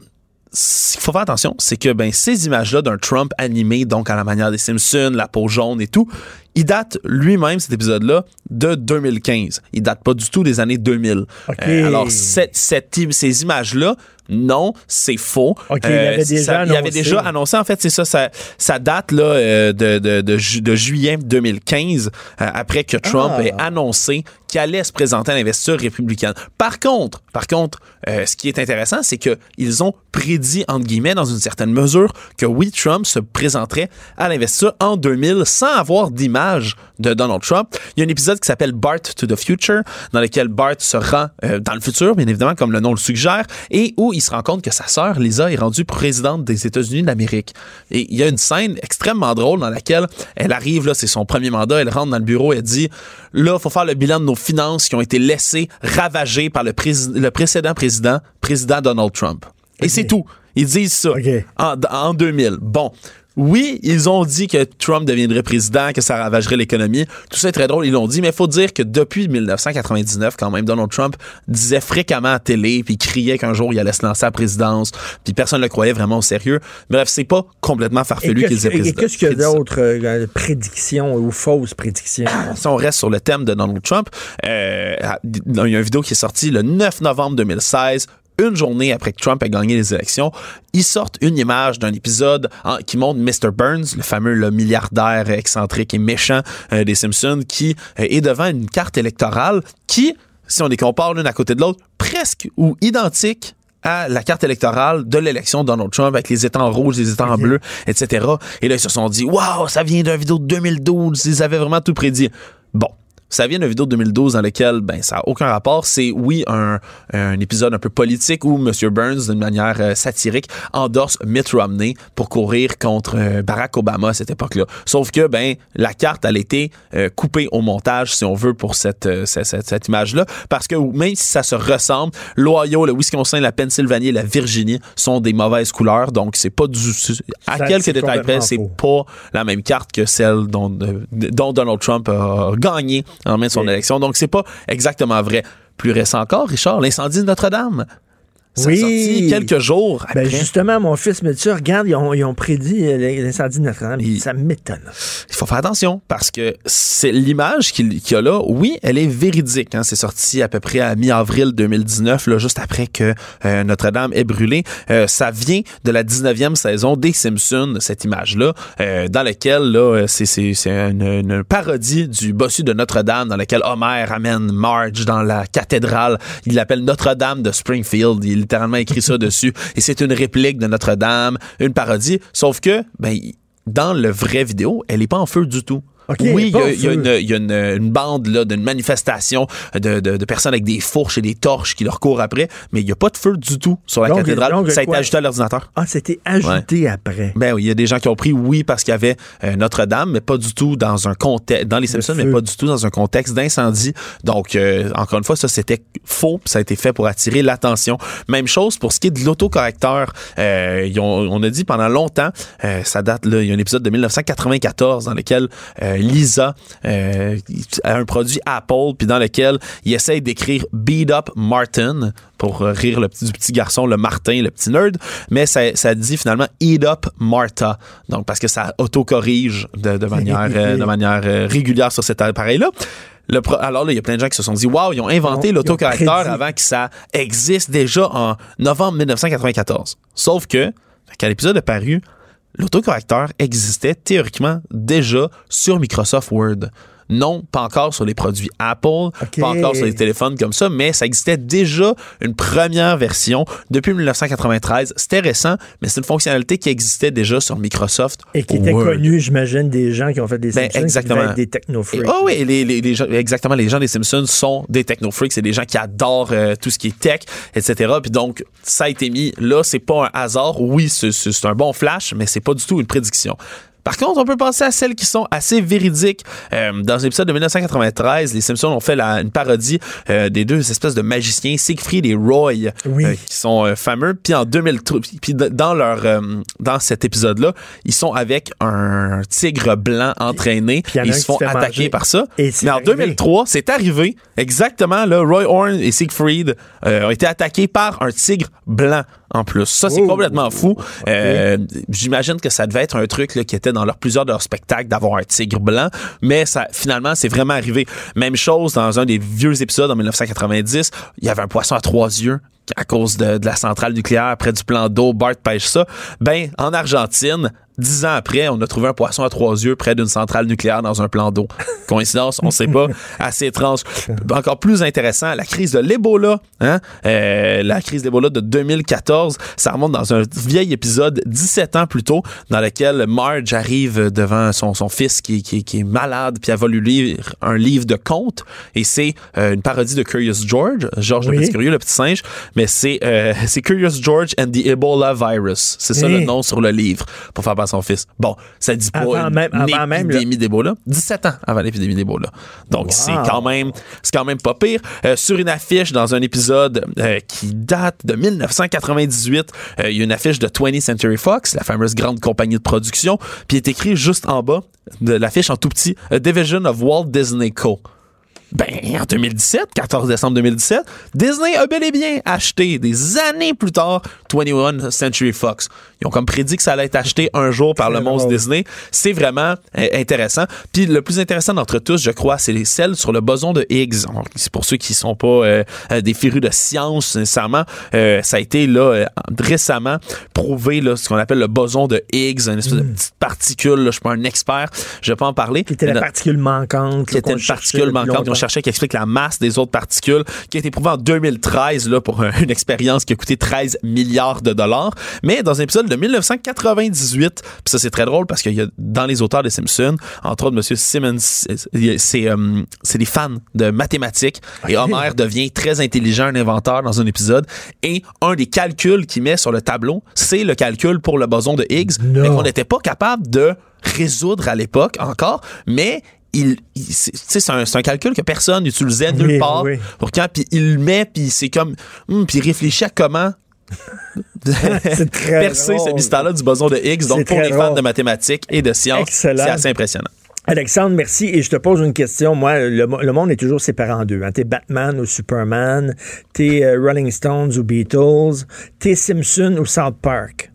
ce qu'il faut faire attention, c'est que ben, ces images-là d'un Trump animé, donc à la manière des Simpsons, la peau jaune et tout, il date lui-même, cet épisode-là, de 2015. Il date pas du tout des années 2000. Euh, alors, cette, cette ces images-là, non, c'est faux. OK, il avait déjà ça- il avait annoncé. déjà annoncé, en fait, c'est ça, ça, ça date là, euh, de, de, de, ju- de juillet 2015, euh, après que Trump Ah. ait annoncé qu'il allait se présenter à l'investiture républicaine. Par contre, par contre, euh, ce qui est intéressant, c'est que ils ont prédit, entre guillemets, dans une certaine mesure, que oui, Trump se présenterait à l'investiture en 2000 sans avoir d'image de Donald Trump. Il y a un épisode qui s'appelle Bart to the Future, dans lequel Bart se rend euh, dans le futur, bien évidemment, comme le nom le suggère, et où il se rend compte que sa sœur, Lisa, est rendue présidente des États-Unis d'Amérique. Et il y a une scène extrêmement drôle dans laquelle elle arrive, là, c'est son premier mandat, elle rentre dans le bureau, elle dit, là, faut faire le bilan de nos finances qui ont été laissées ravagées par le, précédent président, président Donald Trump. Et c'est tout. Ils disent ça en, en 2000. Bon. Oui, ils ont dit que Trump deviendrait président, que ça ravagerait l'économie. Tout ça est très drôle, ils l'ont dit, mais il faut dire que depuis 1999, quand même, Donald Trump disait fréquemment à télé, puis criait qu'un jour il allait se lancer à la présidence, puis personne ne le croyait vraiment au sérieux. Bref, c'est pas complètement farfelu qu'ils qu'est-ce aient et président. qu'est-ce qu'il y a d'autres euh, prédictions ou fausses prédictions? si on reste sur le thème de Donald Trump, euh, il y a une vidéo qui est sortie le 9 novembre 2016 une journée après que Trump ait gagné les élections, ils sortent une image d'un épisode en- qui montre Mr. Burns, le fameux le milliardaire excentrique et méchant euh, des Simpsons, qui euh, est devant une carte électorale qui, si on les compare l'une à côté de l'autre, presque ou identique à la carte électorale de l'élection de Donald Trump avec les étangs rouges, les étangs bleus, etc. Et là, ils se sont dit, waouh, ça vient d'une vidéo de 2012, ils avaient vraiment tout prédit. Bon. Ça vient d'une vidéo de 2012 dans laquelle ben, ça n'a aucun rapport. C'est, oui, un, un épisode un peu politique où M. Burns, d'une manière euh, satirique, endorse Mitt Romney pour courir contre euh, Barack Obama à cette époque-là. Sauf que ben, la carte, elle a été euh, coupée au montage, si on veut, pour cette, cette, cette- cette image-là. Parce que même si ça se ressemble, l'Ohio, le Wisconsin, la Pennsylvanie et la Virginie sont des mauvaises couleurs. Donc, c'est pas du. À Ça, quelques détails près, c'est pas la même carte que celle dont, dont Donald Trump a gagné en main de son élection. Donc, c'est pas exactement vrai. Plus récent encore, Richard, l'incendie de Notre-Dame. Ça Oui. sorti quelques jours après. Ben justement, mon fils me dit regarde, ils ont, ils ont prédit euh, l'incendie de Notre-Dame. Ça m'étonne. Il faut faire attention parce que c'est l'image qu'il y a là, oui, elle est véridique. hein. C'est sorti à peu près à mi-avril 2019, là, juste après que euh, Notre-Dame est brûlée. Euh, ça vient de la 19e saison des Simpsons, cette image-là, euh, dans laquelle là, c'est une, une parodie du bossu de Notre-Dame, dans laquelle Homer amène Marge dans la cathédrale. Il l'appelle Notre-Dame de Springfield. Il littéralement écrit ça dessus. Et c'est une réplique de Notre-Dame, une parodie. Sauf que, ben, dans le vrai vidéo, elle est pas en feu du tout. Oui, il y a, y une, y a une, une bande là, d'une manifestation de, de- de personnes avec des fourches et des torches qui leur courent après, mais il n'y a pas de feu du tout sur la Donc- cathédrale. donc, ça a été quoi? ajouté à l'ordinateur. Ah, c'était ajouté après. Ben oui, il y a des gens qui ont pris oui parce qu'il y avait euh, Notre-Dame, mais pas du tout dans un contexte, dans les Simpsons, mais pas du tout dans un contexte d'incendie. Donc, euh, encore une fois, ça c'était faux, ça a été fait pour attirer l'attention. Même chose pour ce qui est de l'autocorrecteur. Euh, ils ont- on a dit pendant longtemps, euh, ça date là, il y a un épisode de 1994 dans lequel euh, Lisa euh, un produit Apple, puis dans lequel il essaye d'écrire Beat Up Martin pour rire le petit, du petit garçon, le Martin, le petit nerd, mais ça, ça dit finalement Eat Up Martha. Donc, parce que ça autocorrige de, de manière, euh, de manière euh, régulière sur cet appareil-là. Le pro- alors là, il y a plein de gens qui se sont dit Waouh, ils ont inventé l'autocorrecteur avant que ça existe déjà en novembre 1994. Sauf que, quand l'épisode est paru, l'autocorrecteur existait théoriquement déjà sur Microsoft Word. Non, pas encore sur les produits Apple, pas encore sur les téléphones comme ça, mais ça existait déjà une première version depuis 1993. C'était récent, mais c'est une fonctionnalité qui existait déjà sur Microsoft Et qui était Word. connue, j'imagine, des gens qui ont fait des Ben, Simpsons, exactement. être des technofreaks. Et- oh oui, les, les- les gens- exactement. Les gens des Simpsons sont des technofreaks. C'est des gens qui adorent euh, tout ce qui est tech, etc. Puis donc, ça a été mis là. C'est pas un hasard. Oui, c'est un bon flash, mais c'est pas du tout une prédiction. Par contre, on peut penser à celles qui sont assez véridiques. Euh, dans un épisode de 1993, les Simpsons ont fait la- une parodie euh, des deux espèces de magiciens, Siegfried et Roy, euh, qui sont fameux. Puis en 2003, puis dans leur euh, dans cet épisode-là, ils sont avec un tigre blanc entraîné. ils se font attaquer par ça. Et Mais en arrivé. 2003, c'est arrivé exactement. Là, Roy Horn et Siegfried euh, ont été attaqués par un tigre blanc en plus. Ça, c'est Oh. complètement fou. Euh, J'imagine que ça devait être un truc là, qui était dans leur, plusieurs de leurs spectacles d'avoir un tigre blanc, mais ça, finalement, c'est vraiment arrivé. Même chose dans un des vieux épisodes en 1990, il y avait un poisson à trois yeux à cause de, de la centrale nucléaire près du plan d'eau, Bart pêche ça. Ben, en Argentine, dix ans après, on a trouvé un poisson à trois yeux près d'une centrale nucléaire dans un plan d'eau. Coïncidence, on sait pas. Assez étrange. Encore plus intéressant, la crise de l'Ebola, hein? Euh, la crise d'Ebola de 2014, ça remonte dans un vieil épisode 17 ans plus tôt, dans lequel Marge arrive devant son, son fils qui, qui, qui est malade, puis elle va lui lire un livre de contes, et c'est euh, une parodie de Curious George, George Oui. le petit curieux, le petit singe, mais c'est euh, c'est Curious George and the Ebola Virus. C'est ça le nom sur le livre pour faire son fils. Bon, ça dit pas Avant une, même- avant même, épidémie d'Ebola. 17 ans avant l'épidémie d'Ebola. Donc c'est quand même c'est quand même pas pire. Euh, sur une affiche dans un épisode euh, qui date de 1998, euh, il y a une affiche de 20th Century Fox, la fameuse grande compagnie de production, puis il est écrit juste en bas de l'affiche en tout petit A Division of Walt Disney Co. Ben, en 2017, 14 décembre 2017, Disney a bel et bien acheté des années plus tard 21 Century Fox. Ils ont comme prédit que ça allait être acheté un jour par le monstre Disney. C'est vraiment euh, intéressant. Puis le plus intéressant d'entre tous, je crois, c'est les celles sur le boson de Higgs. C'est pour ceux qui sont pas euh, euh, des férus de science nécessairement. Euh, ça a été là euh, récemment prouvé là, ce qu'on appelle le boson de Higgs, une espèce de petite particule. là. je suis pas un expert, je vais pas en parler. Qui était la particule manquante. qui était une particule manquante. Ils ont cherché qui explique la masse des autres particules, qui a été prouvée en 2013 là, pour un- une expérience qui a coûté 13 milliards de dollars. Mais dans un épisode de 1998, puis ça c'est très drôle parce qu'il y a dans les auteurs des Simpsons, entre autres Monsieur Simmons, c'est euh, des fans de mathématiques. Et Homer devient très intelligent, un inventeur dans un épisode. Et un des calculs qu'il met sur le tableau, c'est le calcul pour le boson de Higgs, mais qu'on n'était pas capable de résoudre à l'époque encore, mais il, il- c'est un, calcul que personne n'utilisait nulle Oui, part oui. pour quand puis il le met puis c'est comme hum, puis il réfléchit à comment percer ce mystère-là du boson de Higgs. Donc pour les fans de mathématiques et de sciences, c'est assez impressionnant. Alexandre, merci. Et je te pose une question. Moi, le, le monde est toujours séparé en deux. Hein. T'es Batman ou Superman, t'es euh, Rolling Stones ou Beatles, t'es Simpson ou South Park?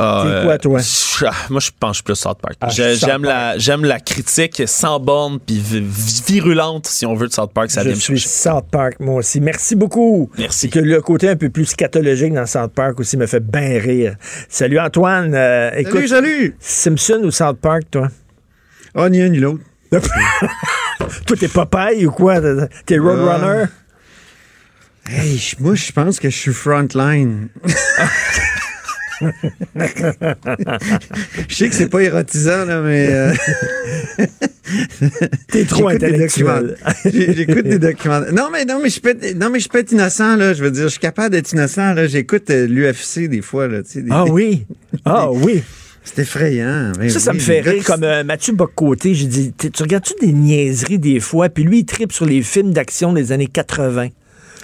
Euh, quoi, toi? je- moi, je pense plus South Park. Ah, South J'aime la, j'aime la critique sans borne puis vi- vi- virulente, si on veut, de South Park. Ça je vient suis. South Park, moi aussi. Merci beaucoup. Merci. Et que le côté un peu plus scatologique dans South Park aussi me fait bien rire. Salut Antoine. Euh, écoute, salut. Simpson ou South Park, toi? Ah, ni un ni l'autre. toi, t'es Popeye ou quoi? T'es Roadrunner? Hey, moi, je pense que je suis frontline. je sais que c'est pas érotisant, là, mais. euh, T'es trop intellectuel. J'écoute des documents. Non, mais non, mais je peux être, non, mais je peux être innocent, là. Je veux dire, je suis capable d'être innocent, là. J'écoute euh, l'UFC des fois, là. des- Ah oui? Ah oui. C'est effrayant. Ben Ça, ça me fait rire. Comme euh, Mathieu Bocoté, j'ai dit, tu regardes-tu des niaiseries des fois? Puis lui, il tripe sur les films d'action des années 80.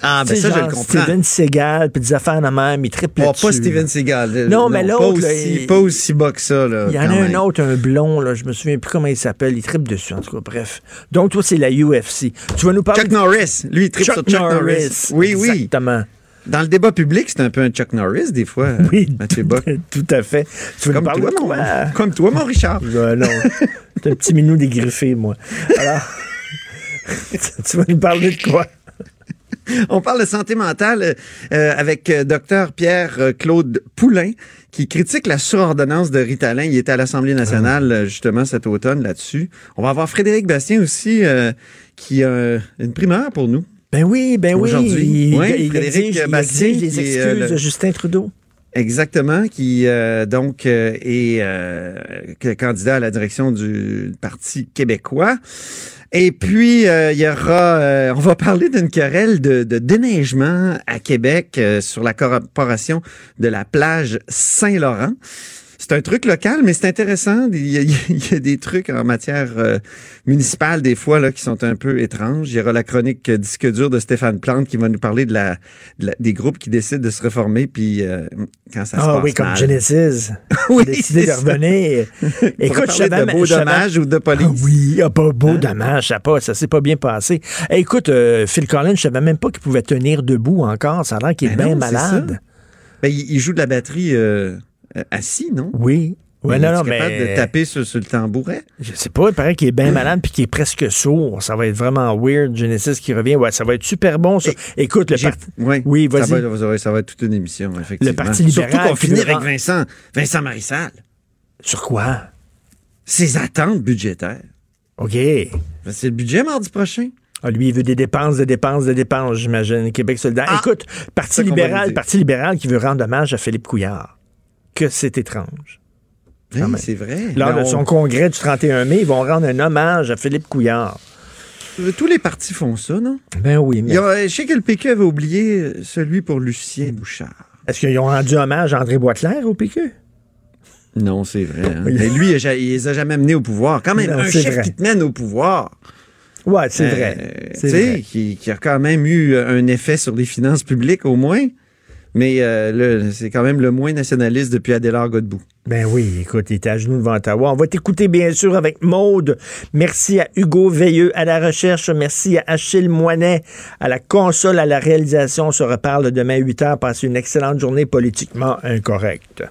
Ah, ben ça, je le comprends. Steven Seagal, puis des affaires de même, il tripe Oh, pas Steven Seagal. Non, mais pas l'autre, aussi, il- pas aussi bas que ça, là. Il y en a un autre, un blond, là, je me souviens plus comment il s'appelle. Il tripe dessus, en tout cas. Bref. Donc, toi, c'est la UFC. Tu vas nous parler. Chuck Norris. Lui, il tripe Chuck sur Chuck Norris. Norris. Oui, oui. Exactement. Dans le débat public, c'est un peu un Chuck Norris, des fois. Oui. Mathieu Bock. Tout à fait. Tu veux Comme nous parler toi, de mon, quoi? comme toi, mon Richard. Euh, non. C'est un petit minou dégriffé, moi. Alors, tu vas nous parler de quoi? On parle de santé mentale euh, avec euh, docteur Pierre-Claude Poulain qui critique la surordonnance de Ritalin. Il était à l'Assemblée nationale euh, justement cet automne là-dessus. On va avoir Frédéric Bastien aussi euh, qui a une primeur pour nous. Ben oui, ben oui. Aujourd'hui. Il, Oui, il Frédéric il Bastien, exige les qui est, excuses euh, le- de Justin Trudeau. Exactement, qui euh, donc euh, est euh, candidat à la direction du Parti québécois. Et puis, euh, il y aura, euh, on va parler d'une querelle de, déneigement à Québec euh, sur la corporation de la plage Saint-Laurent. C'est un truc local, mais c'est intéressant. Il y, a, il y a des trucs en matière euh, municipale, des fois, là, qui sont un peu étranges. Il y aura la chronique Disque dur de Stéphane Plante qui va nous parler de la, de la- des groupes qui décident de se reformer, puis euh, quand ça se Ah passe oui, comme. Genesis. Oui, décidé de revenir. Écoute, je savais- de beaux dommages ou de police. Ah oui, ah, pas beau dommage, ça, pas, ça s'est pas bien passé. Eh, écoute, euh, Phil Collins, je savais même pas qu'il pouvait tenir debout encore. Ça a l'air qu'il est Ben bien non, malade. Ben, il, il joue de la batterie euh, assis, non? Oui. Ouais, Il non, est non, capable mais- de taper sur, sur le tambouret? Je sais pas, il paraît qu'il est bien malade puis qu'il est presque sourd. Ça va être vraiment weird. Genesis qui revient. Ouais, ça va être super bon, ça. Écoute, le parti. ouais, Oui, ça vas-y. va, ça va- ça va être toute une émission, effectivement. Le Parti libéral Surtout qu'on finit avec Vincent, Vincent Marissal. Sur quoi? Ses attentes budgétaires. OK. Ben, C'est le budget mardi prochain. Ah, lui, il veut des dépenses, des dépenses, des dépenses, j'imagine. Québec solidaire. Ah! Écoute, Parti libéral. Parti libéral qui veut rendre hommage à Philippe Couillard. Que c'est étrange. Oui, même. c'est vrai. Lors Ben, de on- son congrès du 31 mai, ils vont rendre un hommage à Philippe Couillard. Tous les partis font ça, non? Ben oui, mais a- je sais que le PQ avait oublié euh, celui pour Lucien Bouchard. est-ce qu'ils ont rendu hommage à André Boitelaire au PQ? Non, c'est vrai. hein. Mais lui, il a- il les a jamais amenés au pouvoir. Quand même, Non, un chef vrai. qui te mène au pouvoir. Ouais, c'est Euh, vrai. Tu sais, qui a quand même eu un effet sur les finances publiques au moins. Mais euh, c'est quand même le moins nationaliste depuis Adélard Godbout. Ben oui, écoute, il était à genoux devant Ottawa. On va t'écouter, bien sûr, avec Maude. Merci à Hugo Veilleux à la recherche. Merci à Achille Moinet à la console, à la réalisation. On se reparle demain à 8 h. Passez une excellente journée politiquement incorrecte.